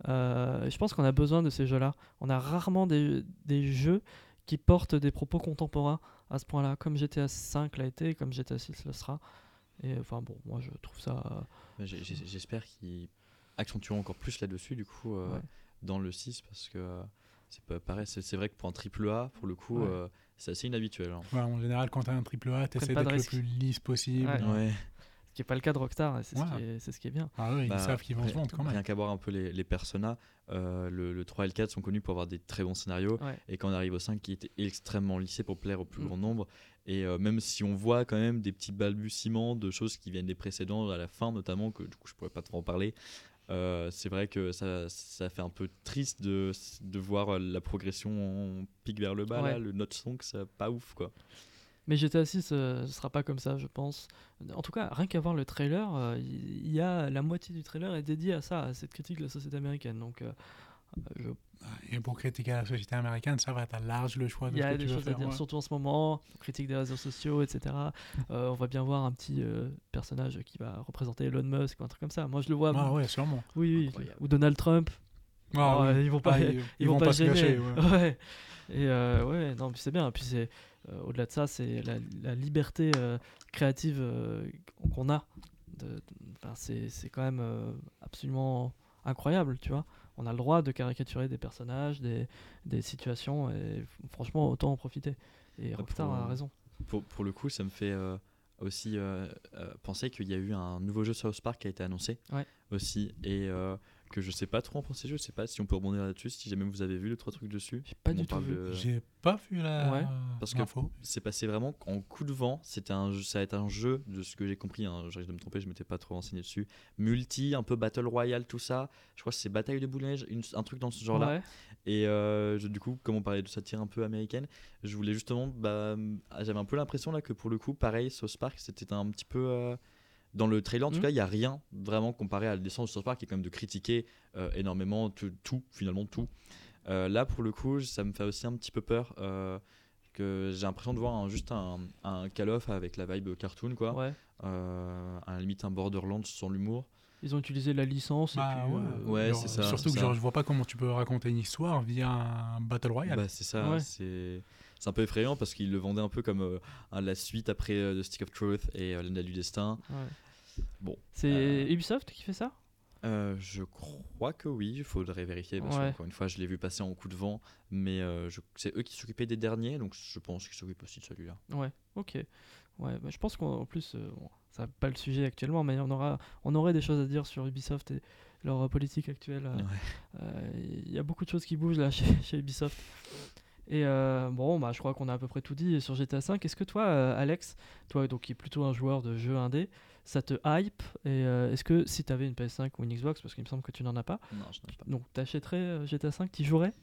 Je pense qu'on a besoin de ces jeux-là. On a rarement des, des jeux qui portent des propos contemporains à ce point-là, comme GTA 5 l'a été, comme GTA 6 le sera. Et enfin bon, moi je trouve ça. J'espère qu'ils accentueront encore plus là-dessus, du coup, euh, Ouais. dans le 6, parce que euh, c'est pas pareil. C'est c'est vrai que pour un triple A, pour le coup, Ouais. euh, c'est assez inhabituel. hein. Ouais, en général, quand tu as un triple A, tu essaies d'être le plus lisse possible. Ce qui n'est pas le cas de Rockstar, c'est ce, qui est- c'est ce qui est bien. Ah oui, Bah, ils savent qu'ils vont se vendre quand même. Rien qu'à voir un peu les, les personas, euh, le, le 3 et le 4 sont connus pour avoir des très bons scénarios. Ouais. Et quand on arrive au 5, qui était extrêmement lissé pour plaire au plus Mm. grand nombre. Et euh, même si on voit quand même des petits balbutiements de choses qui viennent des précédents, à la fin notamment, que du coup je pourrais pas trop en parler, euh, c'est vrai que ça, ça fait un peu triste de, de voir la progression en pique vers le bas, Ouais. là, le note son, que ça pas ouf quoi. Mais GTA 6, euh, ce sera pas comme ça, je pense. En tout cas, rien qu'à voir le trailer, euh, il y a la moitié du trailer est dédié à ça, à cette critique de la société américaine. Donc, euh, je- Et pour critiquer la société américaine, ça va, t'as large le choix de il y ce a que des choses à dire, ouais. surtout en ce moment, critique des réseaux sociaux, etc. Euh, on va bien voir un petit euh, personnage qui va représenter Elon Musk ou un truc comme ça. Moi, je le vois. Ah ouais, sûrement. Oui. Ou Donald Trump. Ah oui. Ils vont pas. Ah, ils, ils, vont, pas, se gêner. ouais. Ouais. Et euh, ouais, non, puis c'est bien. Puis c'est euh, au-delà de ça, c'est la, la liberté euh, créative euh, qu'on a. De, de- enfin, c'est c'est quand même euh, absolument incroyable, tu vois. On a le droit de caricaturer des personnages, des, des situations, et franchement, autant en profiter. Et pour, Rockstar a raison. Pour, pour le coup, ça me fait euh, aussi euh, euh, penser qu'il y a eu un nouveau jeu South Park qui a été annoncé Ouais. aussi. Et euh, que je sais pas trop en penser jeu, je sais pas si on peut rebondir là-dessus, si jamais vous avez vu les trois trucs dessus. J'ai pas On du tout vu. de- J'ai pas vu la Ouais, parce que- c'est passé vraiment en coup de vent. C'était un, jeu- ça va être un jeu de ce que j'ai compris. Hein, je risque de me tromper, je m'étais pas trop renseigné dessus. Multi, un peu battle royale, tout ça. Je crois que c'est bataille de boules, un truc dans ce genre-là. Ouais. Et euh, je- du coup, comme on parlait de satire un peu américaine, je voulais justement, bah, ah, j'avais un peu l'impression là que pour le coup, pareil, South Park, c'était un petit peu euh, dans le trailer. En tout Mhm. cas, il y a rien vraiment comparé à la descente de South Park, qui est quand même de critiquer euh, énormément tout, tout, finalement tout. Euh, là, pour le coup, ça me fait aussi un petit peu peur. euh, que j'ai l'impression de voir un- juste un, un Call of avec la vibe cartoon, quoi. ouais. Euh, à la limite, un Borderlands sans l'humour. Ils ont utilisé la licence. Bah, et puis, ouais. euh, Ouais, c'est ça, Surtout que ça. genre, je vois pas comment tu peux raconter une histoire via un Battle Royale. Bah, c'est ça, Ouais. c'est c'est un peu effrayant parce qu'il le vendait un peu comme euh, la suite après euh, The Stick of Truth et euh, L'Anneau du Destin. ouais. Bon. C'est Euh, Ubisoft qui fait ça? Euh, je crois que oui, il faudrait vérifier parce Ouais. qu'encore une fois, je l'ai vu passer en coup de vent, mais euh, c'est eux qui s'occupaient des derniers, donc je pense qu'ils s'occupent aussi de celui-là. Ouais, ok. Ouais, bah, je pense qu'en plus, euh, bon, ça n'a pas le sujet actuellement, mais on, aura, on aurait des choses à dire sur Ubisoft et leur euh, politique actuelle. euh, Ouais. euh, Il y a beaucoup de choses qui bougent là chez, chez Ubisoft. Et euh, bon, bah, je crois qu'on a à peu près tout dit sur GTA V. Est-ce que toi, euh, Alex, toi donc, qui est plutôt un joueur de jeux indé, ça te hype? Et euh, est-ce que si tu avais une PS5 ou une Xbox, parce qu'il me semble que tu n'en as pas, Non, je ai pas. donc tu achèterais GTA V, tu jouerais?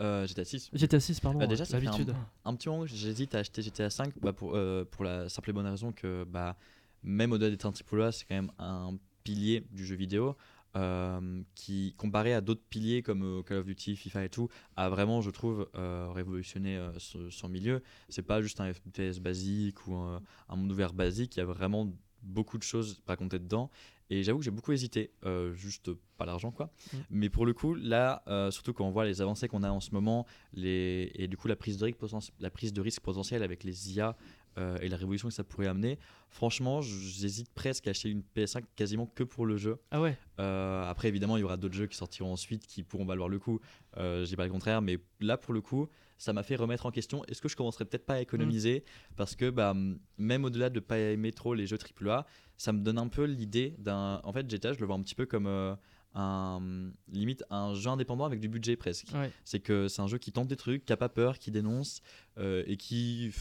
GTA 6. GTA 6, pardon. Bah, déjà, ça fait l'habitude. un petit moment que j'hésite à acheter GTA 5 bah, pour, pour la simple et bonne raison que bah, même au-delà d'être un triple A, c'est quand même un pilier du jeu vidéo euh, qui, comparé à d'autres piliers comme euh, Call of Duty, FIFA et tout, a vraiment, je trouve, euh, révolutionné euh, ce- son milieu. C'est pas juste un FPS basique ou un, un monde ouvert basique, il y a vraiment beaucoup de choses racontées dedans. Et j'avoue que j'ai beaucoup hésité, juste pas l'argent quoi. Mm. Mais pour le coup, là, surtout quand on voit les avancées qu'on a en ce moment, les... et du coup la prise de risque, poten- la prise de risque potentielle avec les IA euh, et la révolution que ça pourrait amener, franchement, j'hésite presque à acheter une PS5 quasiment que pour le jeu. Ah ouais, Euh, après, évidemment, il y aura d'autres jeux qui sortiront ensuite qui pourront valoir le coup. Euh, je dis pas le contraire, mais là, pour le coup, ça m'a fait remettre en question est-ce que je commencerais peut-être pas à économiser? Parce que bah, même au-delà de pas aimer trop les jeux AAA, ça me donne un peu l'idée d'un. En fait, GTA, je le vois un petit peu comme euh, un. limite un jeu indépendant avec du budget presque. ouais. C'est que c'est un jeu qui tente des trucs, qui a pas peur, qui dénonce euh, et qui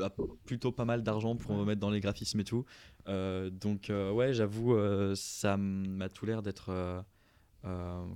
a plutôt pas mal d'argent pour Ouais. mettre dans les graphismes et tout. Euh, donc euh, ouais, j'avoue, ça m'a tout l'air d'être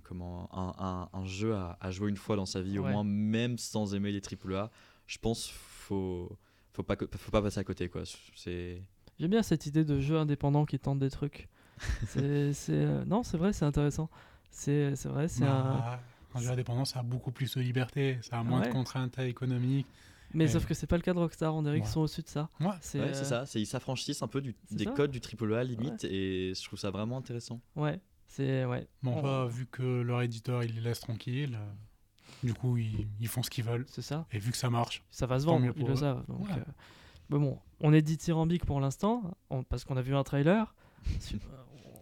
comment un, un- un jeu à, à jouer une fois dans sa vie au moins, même sans aimer les AAA. Je pense faut faut pas faut pas passer à côté quoi. C'est J'aime bien cette idée de jeu indépendant qui tente des trucs. c'est, c'est, euh, non, c'est vrai, c'est intéressant. C'est, c'est vrai, c'est un... Bah, un jeu indépendant, ça a beaucoup plus de liberté, ça a moins Ouais. de contraintes économiques. Mais et- sauf que c'est pas le cas de Rockstar, on dirait qu'ils sont au-dessus de ça. Ouais. C'est, ouais, c'est euh, ça. C'est ils s'affranchissent un peu du, des ça. codes du AAA limite et je trouve ça vraiment intéressant. Ouais, c'est... Ouais. Bon, On- enfin, vu que leur éditeur, il les laisse tranquilles, euh, du coup, ils, ils font ce qu'ils veulent. C'est ça. Et vu que ça marche, Ça va se vendre, mieux ils pour le eux. savent. Donc, Ouais. euh, mais bon, on est dithyrambique pour l'instant, on- parce qu'on a vu un trailer.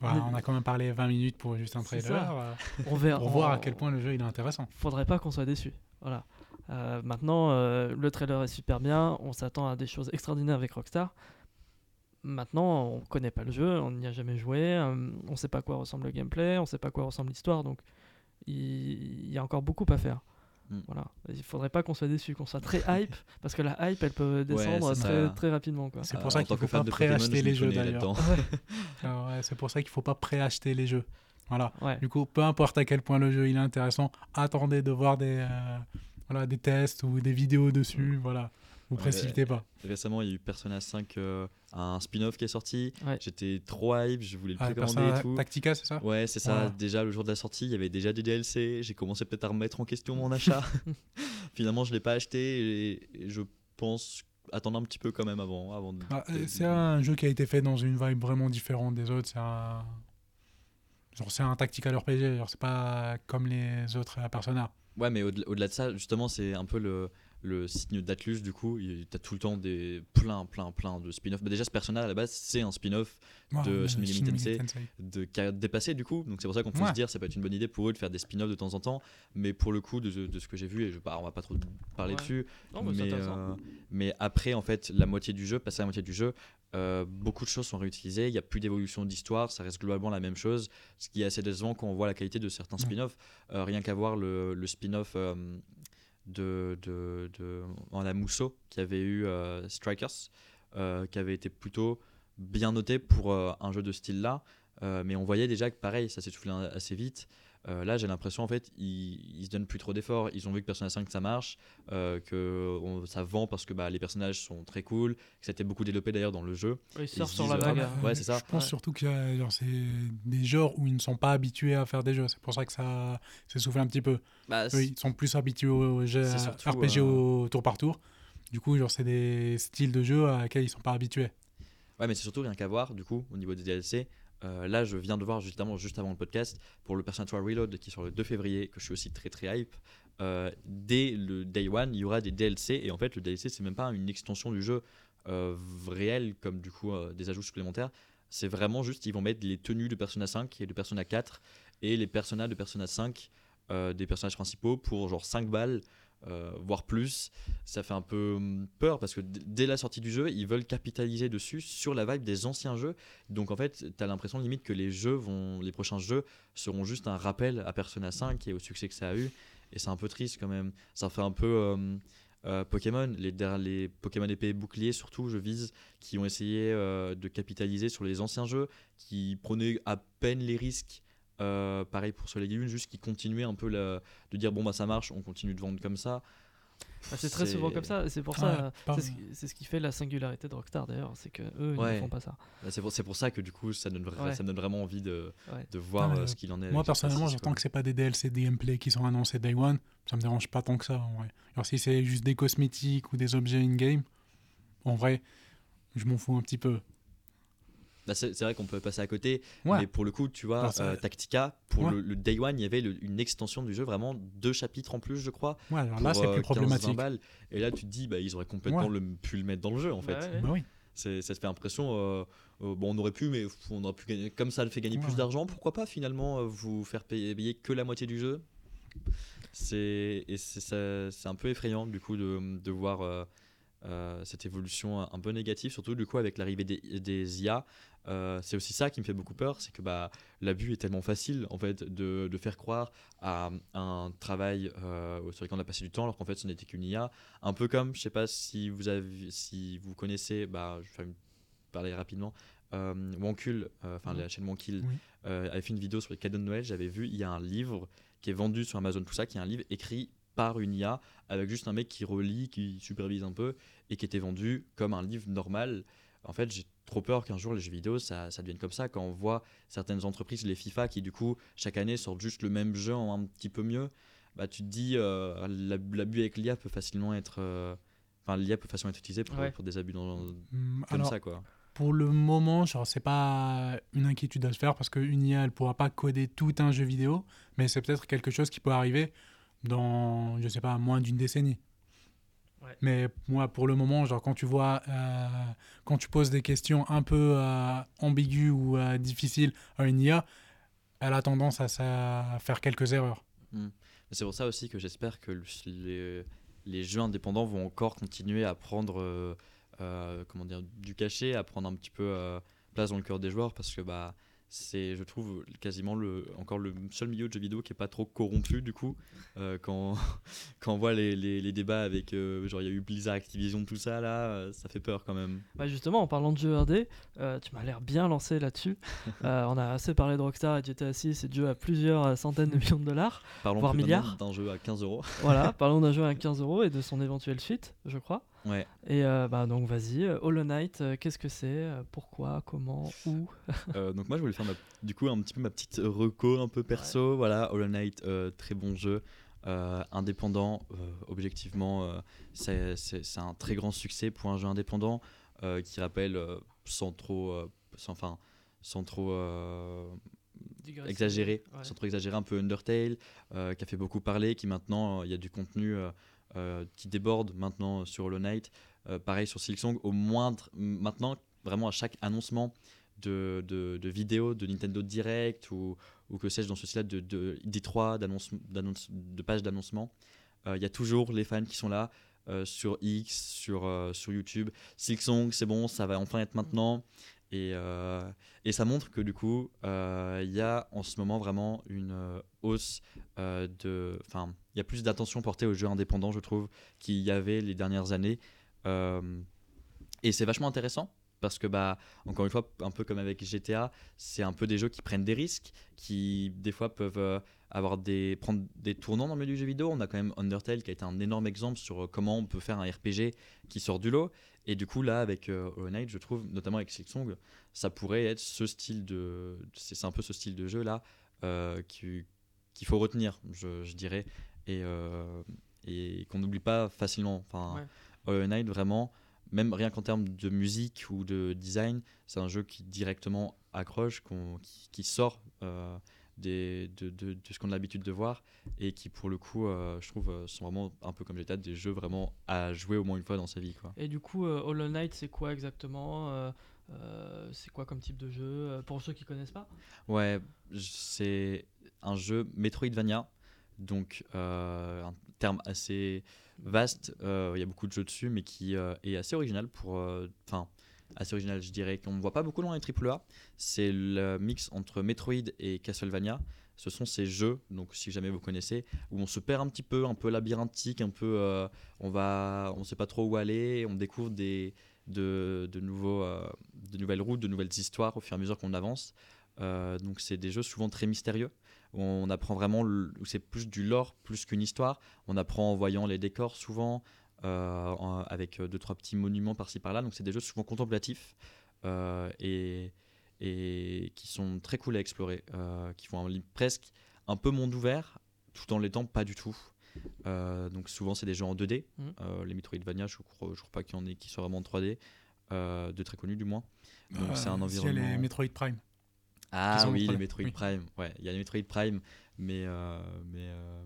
On, voilà, est- on a quand même parlé 20 minutes pour juste un trailer. euh, on verra. pour voir à quel point le jeu il est intéressant. faudrait pas qu'on soit déçu. Voilà. Euh, maintenant, euh, le trailer est super bien. On s'attend à des choses extraordinaires avec Rockstar. Maintenant, on connaît pas le jeu, on n'y a jamais joué, euh, on sait pas à quoi ressemble le gameplay, on sait pas à quoi ressemble l'histoire, donc il, il y a encore beaucoup à faire. Mm. Voilà. Il faudrait pas qu'on soit déçu, qu'on soit très hype, parce que la hype, elle peut descendre très, très rapidement. Quoi. C'est Euh, pour ça qu'il faut pas préacheter les jeux d'ailleurs. Ah ouais, c'est pour ça qu'il faut pas préacheter les jeux. Voilà. Ouais. Du coup, peu importe à quel point le jeu il est intéressant, attendez de voir des, euh, voilà, des tests ou des vidéos dessus. Voilà. Vous précipitez pas. Récemment, il y a eu Persona 5, euh, un spin-off qui est sorti. Ouais. J'étais trop hype, je voulais le Ah, précommander Persona et tout. Tactica, c'est ça Ouais, c'est ça. Ouais. Déjà, le jour de la sortie, il y avait déjà des DLC. J'ai commencé peut-être à remettre en question mon achat. Finalement, je l'ai pas acheté et, et je pense attendre un petit peu quand même avant. avant de- Ah, de- C'est un jeu qui a été fait dans une vibe vraiment différente des autres. C'est un. Genre, c'est un tactical RPG. Genre, c'est pas comme les autres à Persona. Ouais, mais au-delà de ça, justement, c'est un peu le, le signe d'Atlus. Du coup, tu as tout le temps des plein, plein, plein de spin-offs. Bah, déjà, ce personnage à la base, c'est un spin-off De Shin Megami Tensei. De qui a dépassé du coup donc c'est pour ça qu'on peut Ouais. se dire ça peut être une bonne idée pour eux de faire des spin-offs de temps en temps mais pour le coup de, de ce que j'ai vu et je bah, on va pas trop parler Ouais. dessus Non, mais c'est mais, intéressant. euh, mais après en fait la moitié du jeu passer à la moitié du jeu euh, beaucoup de choses sont réutilisées il n'y a plus d'évolution d'histoire ça reste globalement la même chose ce qui est assez décevant quand on voit la qualité de certains spin-offs Euh, rien qu'à voir le, le spin-off euh, de, de, de en la Mousseau qui avait eu euh, Strikers euh, qui avait été plutôt bien noté pour euh, un jeu de style là mais on voyait déjà que pareil ça s'essoufflait assez vite Euh, là j'ai l'impression en fait ils, ils se donnent plus trop d'efforts ils ont vu que Persona 5 ça marche euh, que on- ça vend parce que bah, les personnages sont très cool que ça a été beaucoup développé d'ailleurs dans le jeu Ils surfent sur la ah vague. hein. ouais, c'est ça. Je pense Ouais. surtout que euh, genre, c'est des genres où ils ne sont pas habitués à faire des jeux. C'est pour ça que ça s'essouffle un petit peu. Bah, Eux, ils sont plus habitués aux jeux surtout, RPG euh, au tour par tour. Du coup, genre, c'est des styles de jeu à laquelle ils sont pas habitués. Ouais, mais c'est surtout rien qu'à voir, du coup, au niveau des DLC. Euh, là, je viens de voir justement juste avant le podcast pour le Persona 3 Reload qui sort le 2 février, que je suis aussi très très hype. Euh, dès le day one, il y aura des DLC et en fait, le DLC c'est même pas une extension du jeu euh, réel comme du coup des ajouts supplémentaires. C'est vraiment juste ils vont mettre les tenues de Persona 5 et de Persona 4 et les personnages de Persona 5 euh, des personnages principaux pour genre 5 balles. Euh, voire plus, ça fait un peu hum, peur parce que dès la sortie du jeu, ils veulent capitaliser dessus sur la vibe des anciens jeux donc en fait, tu as l'impression limite que les jeux vont, les prochains jeux seront juste un rappel à Persona 5 et au succès que ça a eu. Et c'est un peu triste quand même. Ça fait un peu euh, euh, Pokémon, les Pokémon épée et bouclier surtout, je vise, qui ont essayé euh, de capitaliser sur les anciens jeux, qui prenaient à peine les risques Euh, pareil pour Soleil et Lune, juste qui continuait un peu la- de dire bon bah ça marche, on continue de vendre comme ça. Ah, c'est très souvent comme ça, c'est pour ça, c'est ce, qui- c'est ce qui fait la singularité de Rockstar d'ailleurs, c'est que eux ils Ouais. ne font pas ça. Bah, C'est pour, ça que du coup ça donne, vra- Ouais. ça me donne vraiment envie de, Ouais. de voir euh, ce qu'il en est. Moi, personnellement, j'entends que c'est pas des DLC, des gameplay qui sont annoncés day one. Ça me dérange pas tant que ça, en vrai. Alors, si c'est juste des cosmétiques ou des objets in-game, en vrai, je m'en fous un petit peu. Bah, c'est vrai qu'on peut passer à côté, Ouais. mais pour le coup, tu vois, euh, Tactica, pour Ouais. le, le Day One, il y avait le- une extension du jeu, vraiment deux chapitres en plus, je crois. Ouais, alors là, c'est euh, plus 15-20 problématique. balles. Et là, tu te dis, bah, ils auraient complètement Ouais. le, pu le mettre dans le jeu, en fait. Bah ouais, ouais. Bah oui. C'est- Ça te fait l'impression, euh, euh, bon, on aurait pu, mais on aurait pu gagner, comme ça le fait gagner Ouais. plus d'argent, pourquoi pas finalement euh, vous faire payer, payer que la moitié du jeu? C'est et c'est ça- c'est un peu effrayant du coup de, de voir euh, euh, cette évolution un peu négative, surtout du coup avec l'arrivée des, des IA. Euh, c'est aussi ça qui me fait beaucoup peur, c'est que bah, l'abus est tellement facile en fait de, de faire croire à un travail euh, sur lequel on a passé du temps alors qu'en fait ce n'était qu'une IA. Un peu comme, je sais pas si vous avez, si vous connaissez, bah, je vais faire une- parler rapidement. Euh, Wankul, euh, enfin Mhm. la chaîne Wankil, Oui. avait fait une vidéo sur les cadeaux de Noël. J'avais vu, il y a un livre qui est vendu sur Amazon, tout ça, qui est un livre écrit par une IA avec juste un mec qui relit, qui supervise un peu et qui était vendu comme un livre normal. En fait, j'ai trop peur qu'un jour les jeux vidéo ça, ça devienne comme ça quand on voit certaines entreprises, les FIFA, qui du coup chaque année sortent juste le même jeu en un petit peu mieux. Bah, tu te dis, euh, l'ab- l'abus avec l'IA peut facilement être. euh, Enfin, l'IA peut facilement être utilisée pour, Ouais. pour des abus dans, Hum, comme Alors, ça, quoi. pour le moment, genre, c'est pas une inquiétude à se faire parce qu'une IA, elle pourra pas coder tout un jeu vidéo, mais c'est peut-être quelque chose qui peut arriver dans, je sais pas, moins d'une décennie. Ouais. Mais moi, pour le moment, genre, quand tu vois, euh, quand tu poses des questions un peu euh, ambiguës ou euh, difficiles à une IA, elle a tendance à, faire quelques erreurs. C'est pour ça aussi que j'espère que le- les, les jeux indépendants vont encore continuer à prendre euh, euh, comment dire, du cachet, à prendre un petit peu euh, place dans le cœur des joueurs parce que bah, c'est, je trouve, quasiment le, encore le seul milieu de jeux vidéo qui est pas trop corrompu du coup. Euh, quand, quand on voit les, les, les débats avec, euh, genre il y a eu Blizzard, Activision, tout ça là, euh, ça fait peur quand même. Bah justement, en parlant de jeux indé, tu m'as l'air bien lancé là-dessus. On a assez parlé de Rockstar et de GTA 6 et de jeux à plusieurs centaines de millions de dollars. Parlons Voire milliards. d'un jeu à 15 euros. Voilà, parlons d'un jeu à 15 euros et de son éventuelle suite, je crois. Ouais. Et euh, bah donc vas-y, euh, Hollow Knight, euh, qu'est-ce que c'est euh, Pourquoi Comment Où donc moi je voulais faire ma- du coup un petit peu ma petite reco un peu perso voilà Hollow Knight très bon jeu indépendant objectivement c'est- un très grand succès pour un jeu indépendant qui rappelle sans trop sans, enfin sans trop exagérer, Ouais. sans trop exagérer un peu Undertale, qui a fait beaucoup parler, qui maintenant, il y a du contenu qui déborde maintenant sur Hollow Knight. Euh, pareil sur Silksong, au moindre, maintenant, vraiment à chaque annoncement de, de, de vidéo de Nintendo Direct ou, ou que sais-je dans ce style de, de D3, d'annonce- d'annonce- de pages d'annoncement, euh, il y a toujours les fans qui sont là. euh, sur X, sur, euh, sur YouTube. Silksong, c'est bon, ça va enfin être maintenant. Et, euh, et ça montre que du coup, euh, il y a en ce moment vraiment une euh, hausse euh, de. Enfin, il y a plus d'attention portée aux jeux indépendants, je trouve, qu'il y avait les dernières années. Euh, et c'est vachement intéressant parce que, bah, encore une fois, un peu comme avec GTA, c'est un peu des jeux qui prennent des risques, qui des fois peuvent euh, avoir des, prendre des tournants dans le milieu du jeu vidéo. On a quand même Undertale qui a été un énorme exemple sur euh, comment on peut faire un RPG qui sort du lot. Et du coup, là, avec euh, Hollow Knight, je trouve, notamment avec Silksong, ça pourrait être ce style de. C'est un peu ce style de jeu là euh, qui- qu'il faut retenir, je, je dirais, et, euh, et qu'on n'oublie pas facilement. Enfin, Ouais. Hollow Knight, vraiment, même rien qu'en termes de musique ou de design, c'est un jeu qui directement accroche, qui sort euh, des, de, de- de ce qu'on a l'habitude de voir et qui, pour le coup, euh, je trouve, euh, sont vraiment un peu comme GTA, des jeux vraiment à jouer au moins une fois dans sa vie. Quoi. Et du coup, euh, Hollow Knight, c'est quoi exactement Euh, C'est quoi comme type de jeu Pour ceux qui connaissent pas? Ouais, c'est un jeu Metroidvania, donc un terme assez vaste. Il y a beaucoup de jeux dessus, mais qui est assez original pour. Enfin, assez original, je dirais, qu'on ne voit pas beaucoup dans les AAA. C'est le mix entre Metroid et Castlevania. Ce sont ces jeux, donc si jamais vous connaissez, où on se perd un petit peu, un peu labyrinthique, un peu, euh, on va, on sait pas trop où aller, on découvre des, de, de nouveaux, euh, de nouvelles routes, de nouvelles histoires au fur et à mesure qu'on avance. Euh, donc c'est des jeux souvent très mystérieux. Où on apprend vraiment, où c'est plus du lore plus qu'une histoire. On apprend en voyant les décors souvent, en- avec euh, deux trois petits monuments par-ci par-là. Donc c'est des jeux souvent contemplatifs euh, et, et qui sont très cool à explorer, euh, qui font un, presque un peu monde ouvert, tout en l'étant pas du tout. Euh, donc souvent c'est des jeux en 2D. Mhm. Euh, les Metroidvania, je crois, je crois pas qu'il y en ait qui soient vraiment en 3D, euh, de très connus du moins. Donc c'est un Euh, s'il y a environnement. les Metroid Prime. Ah oui, les les- Metroid oui. Prime. Ouais, il y a les Metroid Prime, mais euh, mais euh,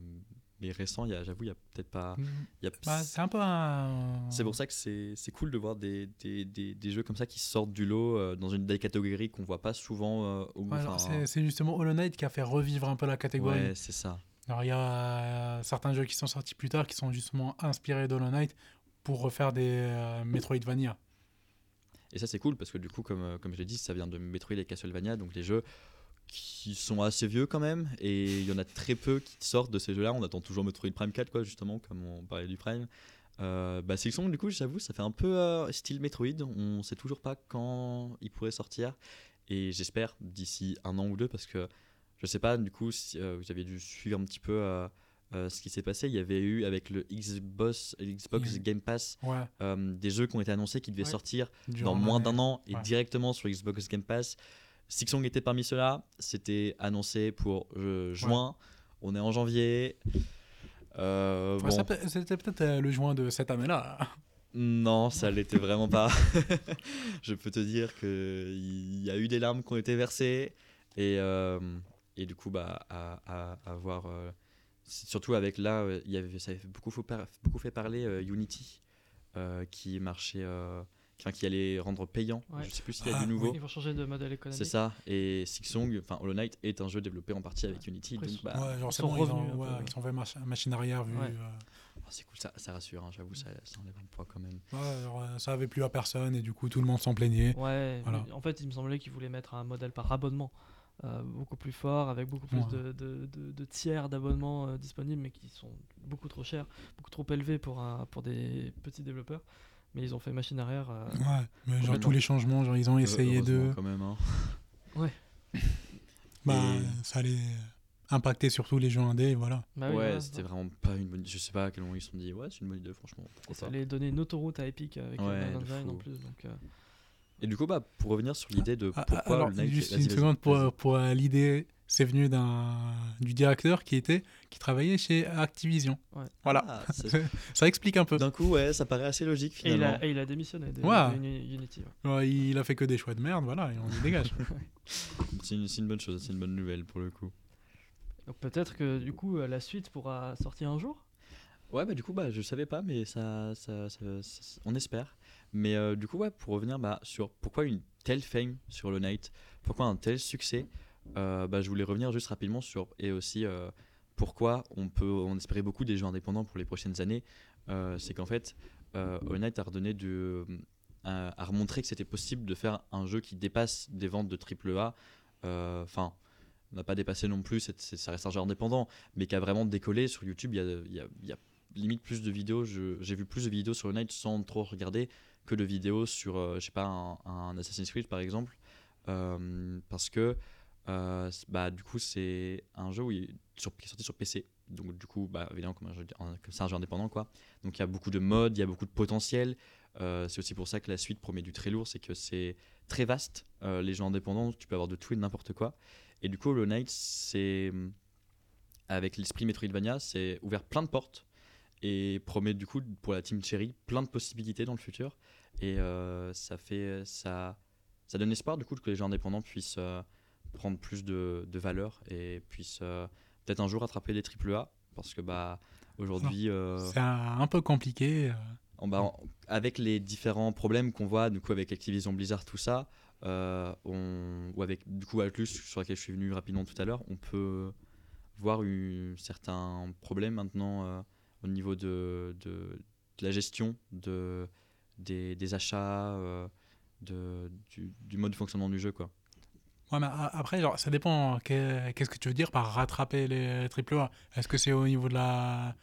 mais a- j'avoue, il y a peut-être pas. y a- Bah, c'est un peu un. c'est pour ça que c'est cool de voir des, des, des, des jeux comme ça qui sortent du lot euh, dans une des catégories qu'on voit pas souvent euh, au Ouais, c'est justement Hollow Knight qui a fait revivre un peu la catégorie. Ouais, c'est ça. Alors il y a euh, certains jeux qui sont sortis plus tard qui sont justement inspirés d'Hollow Knight pour refaire des euh, Metroidvania. Et ça, c'est cool parce que du coup, comme, comme je l'ai dit, ça vient de Metroid et Castlevania, donc les jeux qui sont assez vieux quand même. Et il y en a très peu qui sortent de ces jeux-là. On attend toujours Metroid Prime 4, quoi, justement, comme on parlait du Prime. Euh, bah, Silksong, du coup, j'avoue, ça fait un peu euh, style Metroid. On sait toujours pas quand il pourrait sortir. Et j'espère d'ici un an ou deux parce que je sais pas, du coup, si euh, vous avez dû suivre un petit peu. euh, euh, ce qui s'est passé, il y avait eu avec le Xbox, Xbox. Game Pass Ouais. euh, des jeux qui ont été annoncés qui devaient Ouais. sortir durant dans moins d'un an et Ouais. directement sur Xbox Game Pass. Sixong était parmi ceux-là. C'était annoncé pour euh, juin. On est en janvier. Euh, Ouais, bon, C'était peut-être euh, le juin de cette année-là. non, ça l'était vraiment pas. Je peux te dire qu'il y a eu des larmes qui ont été versées. Et, euh, et du coup, bah, à, à, à voir. euh, surtout avec là, euh, il y avait, ça avait beaucoup, fait par- beaucoup fait parler euh, Unity, euh, qui marchait. Enfin, qui allait rendre payant. Ouais. Je sais plus s'il y a Ah, du nouveau. Ils vont changer de modèle économique. C'est ça. Et Sixsong, enfin Hollow Knight est un jeu développé en partie avec Unity. Après, donc, ils bah, ouais, genre ils c'est sont bon, ils ont, revenus un peu, ouais, ouais. ils ont fait mach- machine arrière vu. Ouais. euh, oh, c'est cool, ça, ça rassure. hein, J'avoue, ça, ça enlève un poids quand même. ouais, genre, euh, ça avait plu à personne et du coup tout le monde s'en plaignait. Ouais, Voilà. mais en fait, il me semblait qu'ils voulaient mettre un modèle par abonnement euh, beaucoup plus fort, avec beaucoup plus Ouais. de, de- de- de tiers d'abonnements euh, disponibles, mais qui sont beaucoup trop chers, beaucoup trop élevés pour, un, pour des petits développeurs. Mais ils ont fait machine arrière. euh, Ouais, mais genre tous les changements, genre ils ont essayé de. quand même. hein. Bah, Et- ça allait impacter surtout les jeux indés, et voilà. bah oui, ouais, voilà, c'était vraiment pas une bonne. Je sais pas à quel moment ils se sont dit, ouais, c'est une bonne idée, franchement. pourquoi Ça pas. allait donner une autoroute à Epic avec Ouais, Engine en plus. Donc, euh, Et du coup, bah, pour revenir sur l'idée de Ah, pourquoi Alors, Hollow Knight- juste une seconde pour, pour euh, l'idée, c'est venu d'un du directeur qui était qui travaillait chez Activision. Ouais. Voilà, Ah, ça explique un peu. D'un coup, ouais, ça paraît assez logique et, il a, et il a démissionné de, Ouais. de Uni- Unity. ouais. Ouais, il a fait que des choix de merde, voilà, et on y dégage. C'est une, bonne chose, c'est une bonne nouvelle pour le coup. Donc peut-être que du coup, euh, la suite pourra sortir un jour? Ouais, bah du coup, bah, je savais pas, mais ça, ça, ça- ça- on espère. Mais euh, du coup, ouais, pour revenir bah, sur pourquoi une telle fame sur Hollow Knight, pourquoi un tel succès, euh, bah, je voulais revenir juste rapidement sur et aussi euh, pourquoi on peut, on espérait beaucoup des jeux indépendants pour les prochaines années. Euh, c'est qu'en fait, Knight a redonné a, a remontré que c'était possible de faire un jeu qui dépasse des ventes de AAA. euh, Enfin. n'a pas dépassé non plus, ça reste un jeu indépendant, mais qui a vraiment décollé sur YouTube. Il y a, a- a limite plus de vidéos. J'ai vu plus de vidéos sur Night sans trop regarder que de vidéos sur, je sais pas, un, Assassin's Creed par exemple. Parce que, euh, bah, du coup, c'est un jeu où il- qui est sorti sur PC. Donc, du coup, bah, évidemment, comme, c'est un jeu indépendant, quoi. Donc, il y a beaucoup de modes, il y a beaucoup de potentiel. Euh, c'est aussi pour ça que la suite promet du très lourd, c'est que c'est très vaste. Euh, les jeux indépendants, tu peux avoir de tout et de n'importe quoi. Et du coup, le Night, c'est avec l'esprit Metroidvania, c'est ouvert plein de portes et promet du coup pour la team Cherry plein de possibilités dans le futur. Et ça fait ça, ça donne espoir du coup que les jeux indépendants puissent prendre plus de, de valeur et puissent euh, peut-être un jour attraper les AAA parce que bah aujourd'hui euh, C'est un, peu compliqué. euh, en- bah, avec les différents problèmes qu'on voit du coup avec Activision Blizzard tout ça euh, on, ou avec du coup Atlus sur lequel je suis venu rapidement tout à l'heure on peut voir un certains problèmes maintenant euh, au niveau de, de, de la gestion de, des, des achats euh, de, du, du mode de fonctionnement du jeu quoi Ouais, mais après, genre, ça dépend. qu'est- Qu'est-ce que tu veux dire par rattraper les AAA Est-ce que c'est au niveau de la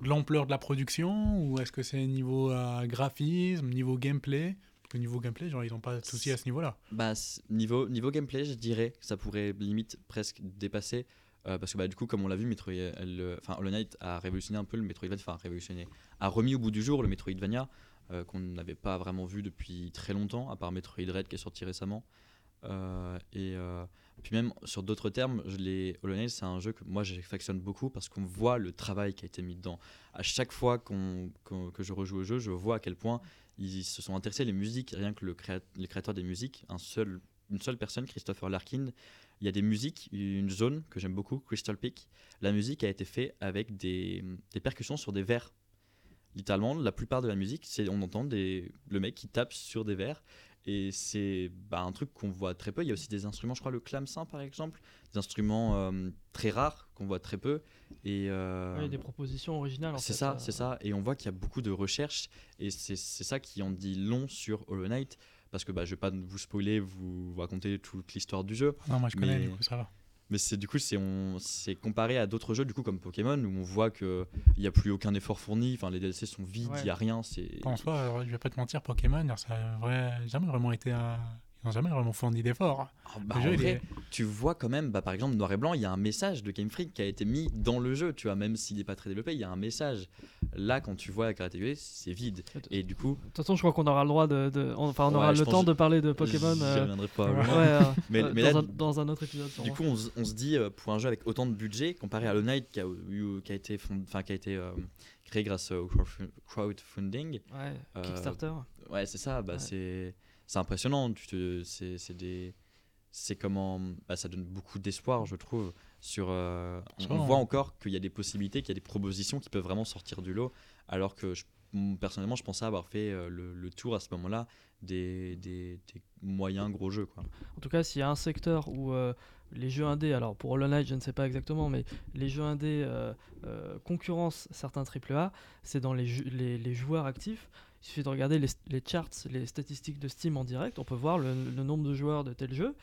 l'ampleur de la production ou est-ce que c'est niveau euh, graphisme, niveau gameplay? Le niveau gameplay, genre, ils n'ont pas de soucis à ce niveau-là. Bah, niveau, niveau gameplay, je dirais que ça pourrait limite presque dépasser. euh, parce que bah, du coup, comme on l'a vu, Metroid, enfin, Hollow Knight a révolutionné un peu le Metroidvania, enfin révolutionné, a remis au bout du jour le Metroidvania euh, qu'on n'avait pas vraiment vu depuis très longtemps, à part Metroid Red qui est sorti récemment. Euh, et euh, puis même sur d'autres termes, je l'ai- Hollow Knight, c'est un jeu que moi j'affectionne beaucoup parce qu'on voit le travail qui a été mis dedans. À chaque fois que je rejoue au jeu, je vois à quel point ils se sont intéressés les musiques, rien que le créa- les créateurs des musiques, un seul, une seule personne, Christopher Larkin. Il y a des musiques, une zone que j'aime beaucoup, Crystal Peak. La musique a été faite avec des, percussions sur des verres. Littéralement, la plupart de la musique, c'est on entend le mec qui tape sur des verres. Et c'est bah, un truc qu'on voit très peu. Il y a aussi des instruments, je crois, le clamsin par exemple, des instruments euh, très rares qu'on voit très peu. Et euh, Ouais, des propositions originales. en c'est ça, euh, c'est ça. Et on voit qu'il y a beaucoup de recherches. Et c'est c'est ça qui en dit long sur Hollow Knight. Parce que bah, je vais pas vous spoiler, vous, vous raconter toute l'histoire du jeu. Non, moi je connais, Mais- du coup, ça va. Mais c'est du coup, c'est on- c'est comparé à d'autres jeux du coup comme Pokémon où on voit qu'il n'y a plus aucun effort fourni. Enfin, les DLC sont vides, il Ouais. n'y a rien. C'est En soi, je vais pas te mentir, Pokémon, ça a vrai- jamais vraiment été un. Ils n'ont jamais vraiment fourni d'efforts. Ah, bah, est- tu vois quand même, bah, par exemple, Noir et Blanc, il y a un message de Game Freak qui a été mis dans le jeu, tu vois, même s'il n'est pas très développé, il y a un message. Là, quand tu vois la catégorie, c'est vide. Et du coup, De toute façon, je crois qu'on aura le droit de. de- Enfin, on Ouais, aura je le temps de parler de Pokémon. j'y euh, reviendrai pas. Ouais. ouais, euh, Mais- euh, mais dans, là, un, dans un autre épisode. Du coup, on, se- on se dit, euh, pour un jeu avec autant de budget, comparé à Hollow Knight qui a, eu- qui a été, fond- enfin, qui a été euh, créé grâce au crowdfu- crowdfunding, Ouais, euh, Kickstarter. ouais, c'est ça, bah, Ouais. c'est c'est impressionnant. Tu te, c'est c'est des, c'est comment, bah, ça donne beaucoup d'espoir, je trouve. Sur, euh, on, voit encore qu'il y a des possibilités, qu'il y a des propositions qui peuvent vraiment sortir du lot, alors que je- personnellement, je pensais avoir fait euh, le, le tour à ce moment-là des, des, des moyens gros jeux, quoi. En tout cas, s'il y a un secteur où euh, les jeux indés, alors pour Hollow Knight, je ne sais pas exactement, mais les jeux indés euh, concurrencent certains AAA, c'est dans les, ju- les, les joueurs actifs. Il suffit de regarder les, les charts, les statistiques de Steam en direct, on peut voir le, le nombre de joueurs de tel jeu.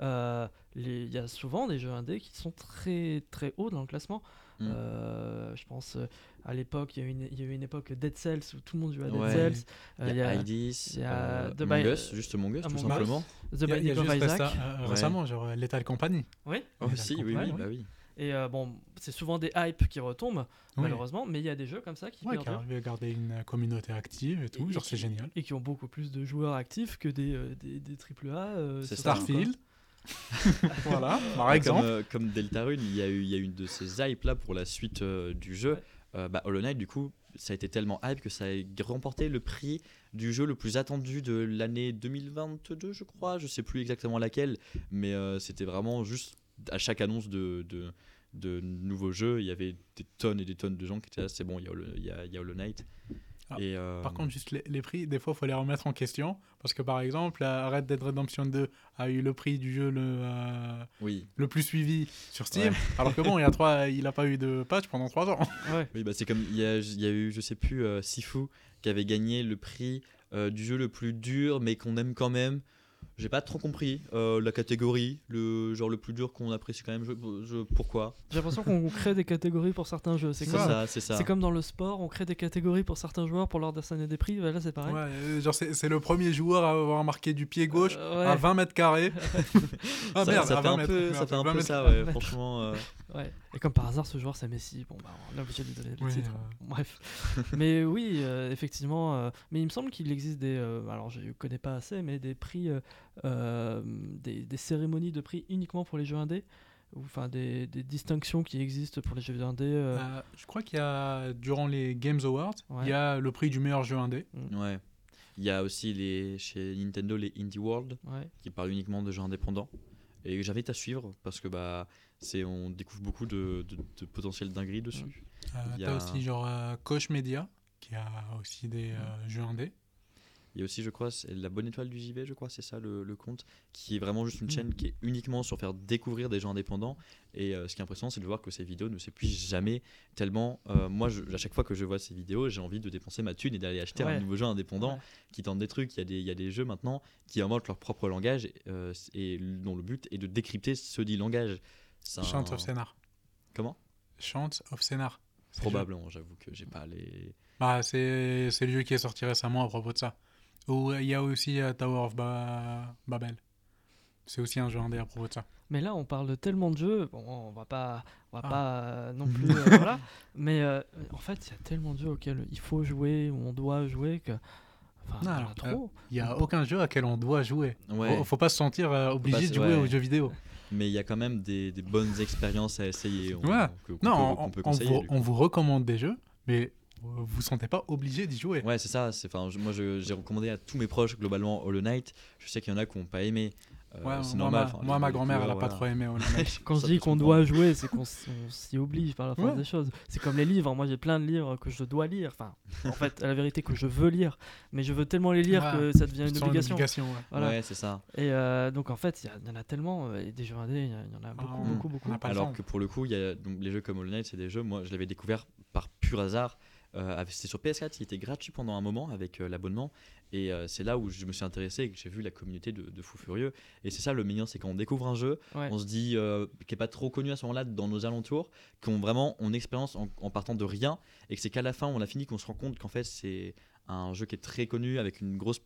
Euh, Il y a souvent des jeux indés qui sont très très hauts dans le classement. Mm. Euh, je pense euh, à l'époque, il y, a eu une- il y a eu une époque Dead Cells où tout le monde jouait à Dead Ouais. Cells. Euh, Il y a Idis, il y a The Among Us, juste Among Us, tout simplement. The Binding of Isaac. euh, récemment, genre Lethal Company. Oui. Aussi, la oui, oui, campagne, bah oui. Et euh, bon, c'est souvent des hypes qui retombent, Oui. malheureusement, mais il y a des jeux comme ça qui Ouais, qui perdurent arrive à garder une communauté active et tout, Et- genre c'est génial. et qui ont beaucoup plus de joueurs actifs que des, euh, des, des AAA. euh, C'est. Starfield. voilà, par exemple. Comme, euh, comme Deltarune, il y a eu, il y a eu une de ces hypes là pour la suite euh, du jeu. Ouais. Euh, bah, Hollow Knight, du coup, ça a été tellement hype que ça a remporté le prix du jeu le plus attendu de l'année 2022, je crois. Je sais plus exactement laquelle, mais euh, c'était vraiment juste à chaque annonce de, de, de nouveaux jeux, il y avait des tonnes et des tonnes de gens qui étaient là. C'est bon, il y a Hollow, il y a, il y a Hollow Knight. Ah, et, euh, Par contre, juste les, les prix, des fois, il faut les remettre en question. Parce que par exemple, la Red Dead Redemption 2 a eu le prix du jeu le, euh, oui, le plus suivi sur Steam. Ouais. Alors que bon, il y a trois, il n'a pas eu de patch pendant 3 ans. Ouais. Oui, bah c'est comme il y a, il y a eu, je sais plus, euh, Sifu qui avait gagné le prix euh, du jeu le plus dur, mais qu'on aime quand même. J'ai pas trop compris euh, la catégorie, le genre le plus dur qu'on apprécie quand même. Je, je- pourquoi? J'ai l'impression qu'on crée des catégories pour certains jeux. C'est comme, ça, c'est ça. c'est comme dans le sport, on crée des catégories pour certains joueurs pour leur donner des prix. Bah, Là, c'est pareil. Ouais, euh, genre c'est le premier joueur à avoir marqué du pied gauche Euh, ouais. à 20 mètres carrés. ah ça, merde, ça fait 20 un peu, ça fait un 20 peu mètres. ça, 20 ouais. mètres. Franchement, euh, Ouais. Et comme par hasard, ce joueur c'est Messi. Bon, bah, on est obligé de lui donner le Oui, titre. euh, Bref. mais oui, euh, effectivement. euh, mais il me semble qu'il existe des. euh, alors, je ne connais pas assez, mais des prix. euh, euh, des, des cérémonies de prix uniquement pour les jeux indés. ou, Enfin, des, des distinctions qui existent pour les jeux indés. euh, euh, je crois qu'il y a, durant les Games Awards, Ouais. il y a le prix du meilleur jeu indé. ouais. Il y a aussi les, chez Nintendo les Indie World ouais. qui parlent uniquement de jeux indépendants. Et j'invite à suivre parce que bah, c'est, on découvre beaucoup de, de, de potentiel dingueries dessus. Euh, Il y T'as a- aussi genre euh, Koch Media qui a aussi des euh, jeux indés. Il y a aussi, je crois, la bonne étoile du JV, je crois, c'est ça le, le compte, qui est vraiment juste une Mm. chaîne qui est uniquement sur faire découvrir des gens indépendants. Et euh, ce qui est impressionnant, c'est de voir que ces vidéos ne s'épuisent jamais tellement. euh, moi, je- à chaque fois que je vois ces vidéos, j'ai envie de dépenser ma thune et d'aller acheter un nouveau jeu indépendant Ouais. qui tente des trucs. Il y, a des, il y a des jeux maintenant qui inventent leur propre langage euh, et dont le but est de décrypter ce dit langage. C'est un- Chant of Scénar. Comment? Chant of jeu. Probablement, j'avoue que j'ai pas les. Bah, c'est c'est le jeu qui est sorti récemment à propos de ça. Ou il y a aussi euh, Tower of Ba- Babel. C'est aussi un jeu indé à propos de ça. Mais là, on parle de tellement de jeux. Bon, on va pas, on va Ah. pas euh, non plus. euh, voilà. Mais euh, en fait, il y a tellement de jeux auxquels il faut jouer ou on doit jouer que. Enfin, il y en a alors, euh, trop. Il n'y a aucun jeu à quel on doit jouer. Ouais. Faut, faut pas se sentir euh, obligé de jouer ouais. aux jeux vidéo. Mais il y a quand même des, des bonnes expériences à essayer. on- Ouais. que- qu'on Non, peut- on, peut vous, on vous recommande des jeux, mais vous ne sentez pas obligé d'y jouer. Ouais, c'est ça. moi, j'ai recommandé à tous mes proches globalement Hollow Knight. Je sais qu'il y en a qui n'ont pas aimé. Euh, Ouais, c'est moi, normal. ma, enfin, moi, ma grand-mère, elle couleurs, n'a pas trop aimé Knight. Quand je dis qu'on doit jouer, c'est qu'on s'y oblige par la force Ouais. des choses. C'est comme les livres. Moi, j'ai plein de livres que je dois lire. Enfin, en fait, à la vérité, que je veux lire. Mais je veux tellement les lire Ouais. que ça devient une obligation. obligation, ouais. Voilà. Ouais, c'est ça. Et euh, donc, en fait, il y, a- en a tellement. euh, Et des jeux indés, il y, a- en a beaucoup, on- beaucoup, beaucoup. a le Alors que pour le coup, il y a donc, les jeux comme Hollow Knight, c'est des jeux, moi je l'avais découvert par pur hasard. Euh, C'était sur PS4, il était gratuit pendant un moment avec euh, l'abonnement. Et euh, c'est là où je me suis intéressé et que j'ai vu la communauté de, de fous furieux. Et c'est ça le meilleur, c'est quand on découvre un jeu, Ouais. on se dit qui est pas trop connu à ce moment-là dans nos alentours, qu'on vraiment on expérience en, en partant de rien, et que c'est qu'à la fin on a fini qu'on se rend compte qu'en fait c'est un jeu qui est très connu avec une grosse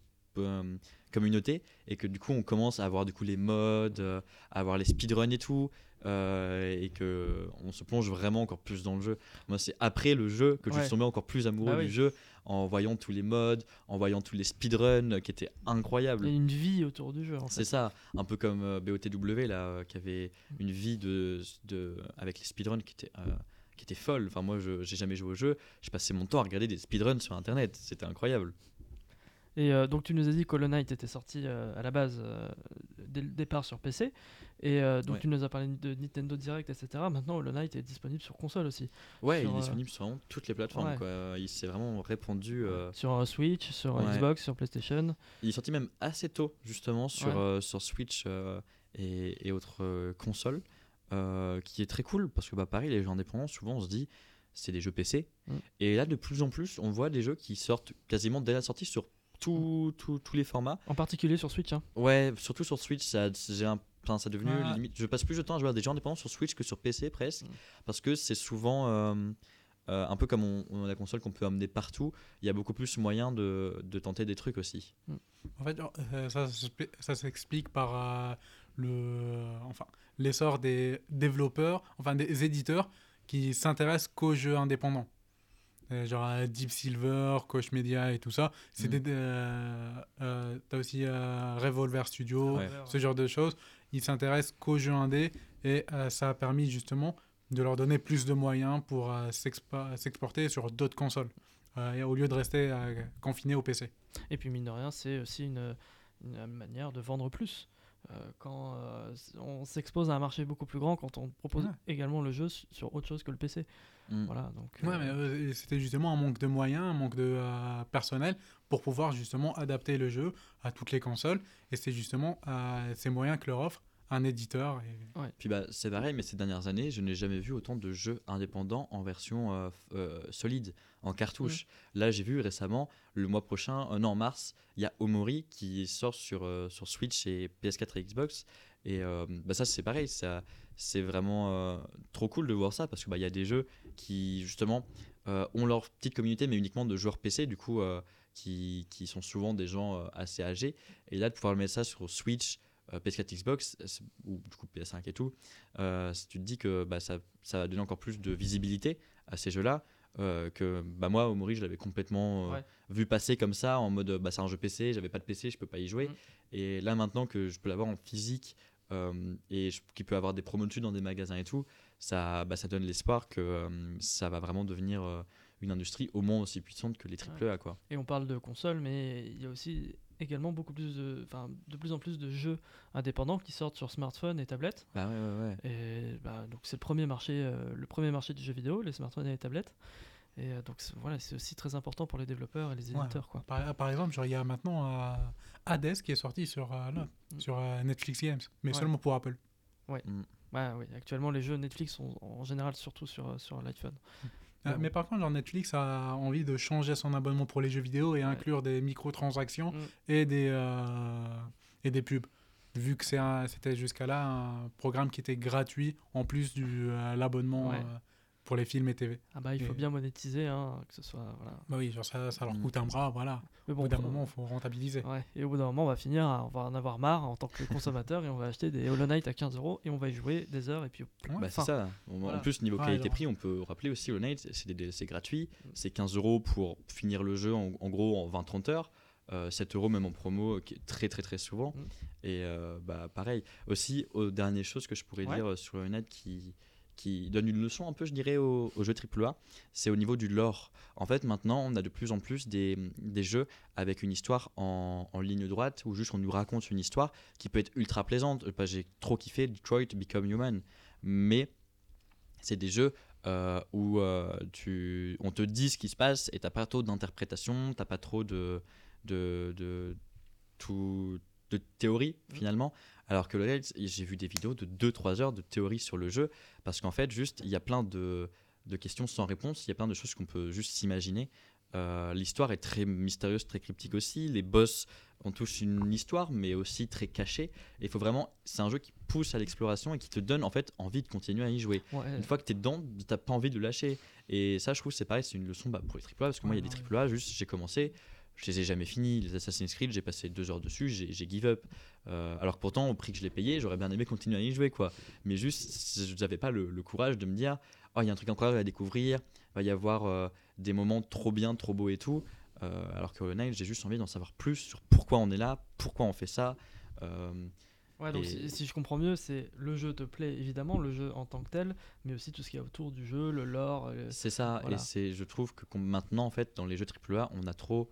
communauté et que du coup on commence à avoir du coup les modes, à avoir les speedruns et tout. Euh, et que on se plonge vraiment encore plus dans le jeu. Moi, c'est après le jeu que je suis tombé encore plus amoureux Bah oui. du jeu en voyant tous les modes, en voyant tous les speedruns euh, qui étaient incroyables. Il y a une vie autour du jeu. En C'est fait. ça, un peu comme euh, BOTW là, euh, qui avait une vie de, de avec les speedruns qui était qui était folle. Enfin moi, je j'ai jamais joué au jeu, j'ai passé mon temps à regarder des speedruns sur internet, c'était incroyable. Et euh, donc tu nous as dit que Hollow Knight était sorti euh, à la base euh, dès le départ sur PC. Et euh, donc Ouais. tu nous as parlé de Nintendo Direct, etc. Maintenant Hollow Knight est disponible sur console aussi. Ouais, Sur, il euh, est disponible sur vraiment toutes les plateformes. ouais. quoi. Il s'est vraiment répandu. euh, Sur euh, Switch, sur euh, Ouais. Xbox, sur PlayStation. Il est sorti même assez tôt, justement, sur, euh, sur Switch euh, et, et autres euh, consoles, euh, qui est très cool parce que, bah, pareil, les jeux indépendants, souvent, on se dit, c'est des jeux PC. Mm. Et là, de plus en plus, on voit des jeux qui sortent quasiment dès la sortie sur tous les formats. En particulier sur Switch. hein. Ouais, surtout sur Switch, j'ai un, enfin, ça a devenu Ouais. limite. Je passe plus de temps à jouer à des jeux indépendants sur Switch que sur PC presque, Mm. parce que c'est souvent euh, euh, un peu comme on, on a la console qu'on peut amener partout. Il y a beaucoup plus moyen de, de tenter des trucs aussi. En fait, euh, ça, ça s'explique par euh, le, enfin, l'essor des développeurs, enfin des éditeurs qui s'intéressent qu'aux jeux indépendants. Genre Deep Silver, Koch Media et tout ça. C'est Mhm. des, euh, euh, t'as aussi euh, Revolver Studio, Ouais. ce genre de choses. Ils s'intéressent qu'aux jeux indés et euh, ça a permis justement de leur donner plus de moyens pour euh, s'exporter sur d'autres consoles. euh, au lieu de rester confinés au PC. Et puis mine de rien, c'est aussi une manière de vendre plus. Euh, quand euh, on s'expose à un marché beaucoup plus grand, quand on propose Ouais. également le jeu su- sur autre chose que le PC. Mm. Voilà, donc, Ouais, euh, mais euh, c'était justement un manque de moyens, un manque de euh, personnel pour pouvoir justement adapter le jeu à toutes les consoles. Et c'est justement euh, ces moyens que leur offre un éditeur. Et... Puis bah, c'est pareil, mais ces dernières années, je n'ai jamais vu autant de jeux indépendants en version euh, euh, solide, en cartouche. Là, j'ai vu récemment, le mois prochain, euh, non, en mars, il y a Omori qui sort sur, euh, sur Switch et PS4 et Xbox. Et euh, bah, ça, c'est pareil, ça, c'est vraiment euh, trop cool de voir ça parce qu'il bah, il y a des jeux qui, justement, euh, ont leur petite communauté, mais uniquement de joueurs PC, du coup, euh, qui, qui sont souvent des gens assez âgés. Et là, de pouvoir mettre ça sur Switch, euh, PS4, Xbox, ou du coup PS5 et tout, euh, tu te dis que bah, ça, ça va donner encore plus de visibilité à ces jeux-là, euh, que bah, moi, Omori, je l'avais complètement euh, Ouais. vu passer comme ça, en mode bah, c'est un jeu PC, j'avais pas de PC, je peux pas y jouer. Mm. Et là, maintenant que je peux l'avoir en physique euh, et qu'il peut avoir des promos dessus dans des magasins et tout, ça, bah, ça donne l'espoir que euh, ça va vraiment devenir euh, une industrie au moins aussi puissante que les AAA. Quoi. Et on parle de consoles, mais il y a aussi également beaucoup plus de, enfin, de plus en plus de jeux indépendants qui sortent sur smartphone et tablettes. Bah ouais, ouais, ouais. Et bah, donc c'est le premier marché, euh, le premier marché du jeu vidéo, les smartphones et les tablettes. Et euh, donc c'est- voilà, c'est aussi très important pour les développeurs et les Ouais. éditeurs, quoi. Par, par exemple, genre, il y a maintenant euh, Hades qui est sorti sur, euh, là, Mm. sur euh, Netflix Games, mais Ouais. seulement pour Apple. Ouais, oui. Actuellement, les jeux Netflix sont en général surtout sur, sur l'iPhone. Euh. Mais par contre, genre, Netflix a envie de changer son abonnement pour les jeux vidéo et inclure des microtransactions Mm. et des, euh, et des pubs. Vu que c'était jusqu'à là un programme qui était gratuit en plus de l'abonnement Ouais. Pour les films et TV. Ah bah il faut Et- bien monétiser, hein, que ce soit. Voilà. Bah oui, genre ça, ça leur Mm. coûte un bras, voilà. Mais Au bon, bout d'un moment, il faut rentabiliser. Ouais, et au bout d'un moment, on va finir, à- on va en avoir marre en tant que consommateur et on va acheter des Hollow Knight à 15 euros et on va y jouer des heures et puis. Ouais. Bah, c'est ça. En- voilà. En plus, niveau Ouais, qualité-prix, on peut rappeler aussi Hollow Knight, c'est des DLC gratuits. C'est 15 euros pour finir le jeu en, en gros en 20-30 heures. Euh, 7 euros même en promo, qui est très très très souvent. Mm. Et euh, bah, pareil. Aussi, aux dernières choses que je pourrais Ouais. dire euh, sur Hollow Knight qui, qui donne une leçon un peu, je dirais, aux, aux jeux AAA, c'est au niveau du lore. En fait, maintenant, on a de plus en plus des, des jeux avec une histoire en, en ligne droite où juste on nous raconte une histoire qui peut être ultra plaisante. J'ai trop kiffé Detroit Become Human. Mais c'est des jeux euh, où euh, tu, on te dit ce qui se passe et t'as pas trop d'interprétation, t'as pas trop de, de, de, tout, de théorie Mm. finalement. Alors que le Rails, j'ai vu des vidéos de 2-3 heures de théorie sur le jeu parce qu'en fait, juste, il y a plein de, de questions sans réponse, il y a plein de choses qu'on peut juste s'imaginer. Euh, L'histoire est très mystérieuse, très cryptique aussi. Les boss ont tous une histoire, mais aussi très cachée. Et il faut vraiment. C'est un jeu qui pousse à l'exploration et qui te donne en fait envie de continuer à y jouer. ouais, Une fois que tu es dedans, t'as pas envie de lâcher. Et ça, je trouve, c'est pareil, c'est une leçon bah, pour les AAA, parce que moi, il y a des AAA, juste j'ai commencé, je les ai jamais finis. Les Assassin's Creed, j'ai passé deux heures dessus, j'ai give up. Euh, alors que pourtant, au prix que je l'ai payé, j'aurais bien aimé continuer à y jouer, quoi. Mais juste, je n'avais pas le, le courage de me dire, oh, il y a un truc incroyable à découvrir, il va y avoir euh, des moments trop bien, trop beaux et tout. Euh, alors que Hollow Knight, j'ai juste envie d'en savoir plus sur pourquoi on est là, pourquoi on fait ça. Ouais, donc Et- si, si je comprends mieux, c'est le jeu te plaît évidemment, le jeu en tant que tel, mais aussi tout ce qu'il y a autour du jeu, le lore. C'est ça, Voilà. et c'est, je trouve que maintenant, en fait, dans les jeux AAA, on a trop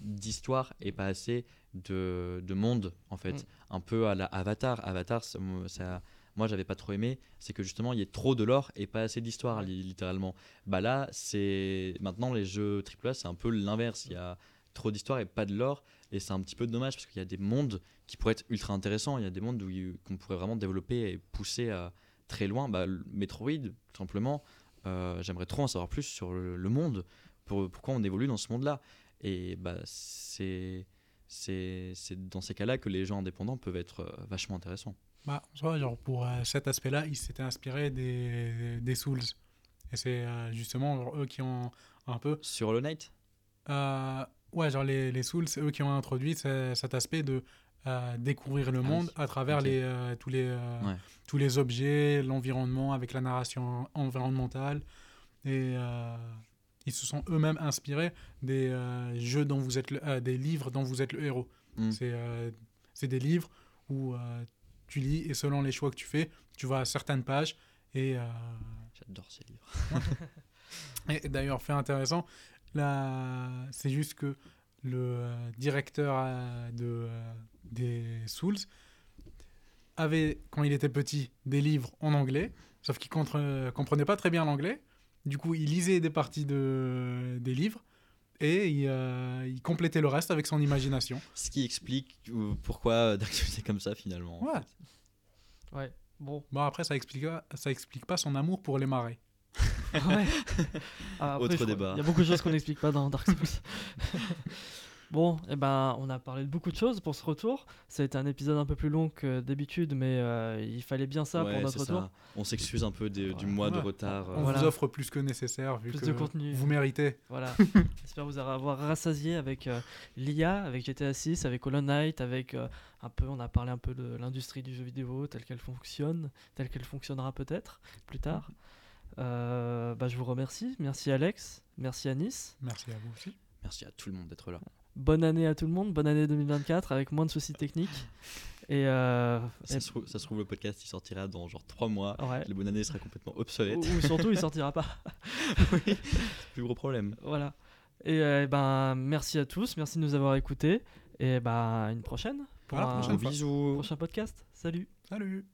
d'histoire et pas assez de, de monde, en fait. Mm. Un peu à la Avatar. Avatar, ça, moi, ça- moi, j'avais pas trop aimé, c'est que justement, il y a trop de lore et pas assez d'histoire, littéralement. Bah là, c'est. Maintenant, les jeux AAA, c'est un peu l'inverse. Il y a trop d'histoire et pas de lore, et c'est un petit peu dommage parce qu'il y a des mondes qui pourraient être ultra intéressants. Il y a des mondes qu'on pourrait vraiment développer et pousser à très loin. Bah, Metroid, tout simplement, euh, j'aimerais trop en savoir plus sur le, le monde, pour, pourquoi on évolue dans ce monde-là? Et bah, c'est, dans ces cas-là que les gens indépendants peuvent être euh, vachement intéressants. Bah, genre pour euh, cet aspect-là, ils s'étaient inspirés des, des Souls. Et c'est euh, justement genre, eux qui ont un peu. Sur Hollow Knight? Euh, ouais, genre les, les Souls, c'est eux qui ont introduit ce- cet aspect de euh, découvrir le Ah monde oui, à travers les, euh, tous, les, euh, Ouais. tous les objets, l'environnement avec la narration environnementale. Et ils se sont eux-mêmes inspirés des euh, jeux dont vous êtes le- euh, des livres dont vous êtes le héros. Mm. C'est euh, c'est des livres où tu lis et selon les choix que tu fais, tu vas à certaines pages et J'adore ces livres. et d'ailleurs, fait intéressant, là, c'est juste que le directeur de, des Souls avait, quand il était petit, des livres en anglais, sauf qu'il ne comprenait pas très bien l'anglais. Du coup, il lisait des parties de, des livres et il, euh, il complétait le reste avec son imagination. Ce qui explique euh, pourquoi Dark Souls est comme ça finalement. en Ouais. fait. Ouais, bon. Bon, après, ça explique, pas- ça explique pas son amour pour les marais. Ouais. Ah, après, Autre débat. Il y a beaucoup de choses qu'on n'explique pas dans Dark Souls. bon, et ben, on a parlé de beaucoup de choses pour ce retour. Ça a été un épisode un peu plus long que d'habitude, mais euh, il fallait bien ça Ouais, pour notre c'est retour. ça. On s'excuse un peu des- du Ouais. mois de retard. euh, On Voilà. vous offre plus que nécessaire vu Plus que de contenu. vous méritez. Voilà. J'espère vous avoir rassasié avec euh, l'IA, avec GTA 6, avec Hollow Knight, avec euh, un peu, on a parlé un peu de l'industrie du jeu vidéo, telle qu'elle fonctionne, telle qu'elle fonctionnera peut-être plus tard. Euh, bah, je vous remercie. Merci Alex, merci Anis. Merci à vous aussi. Merci à tout le monde d'être là. Bonne année à tout le monde, bonne année 2024 avec moins de soucis techniques. Et, euh, Ça, et- se trouve, ça se trouve, le podcast il sortira dans genre 3 mois. ouais. La bonne année sera complètement obsolète. Ou, ou surtout, il sortira pas. oui, plus gros problème. Voilà. Et euh, ben, merci à tous, merci de nous avoir écoutés. Et ben, à une prochaine pour À la un prochain podcast. Salut. Salut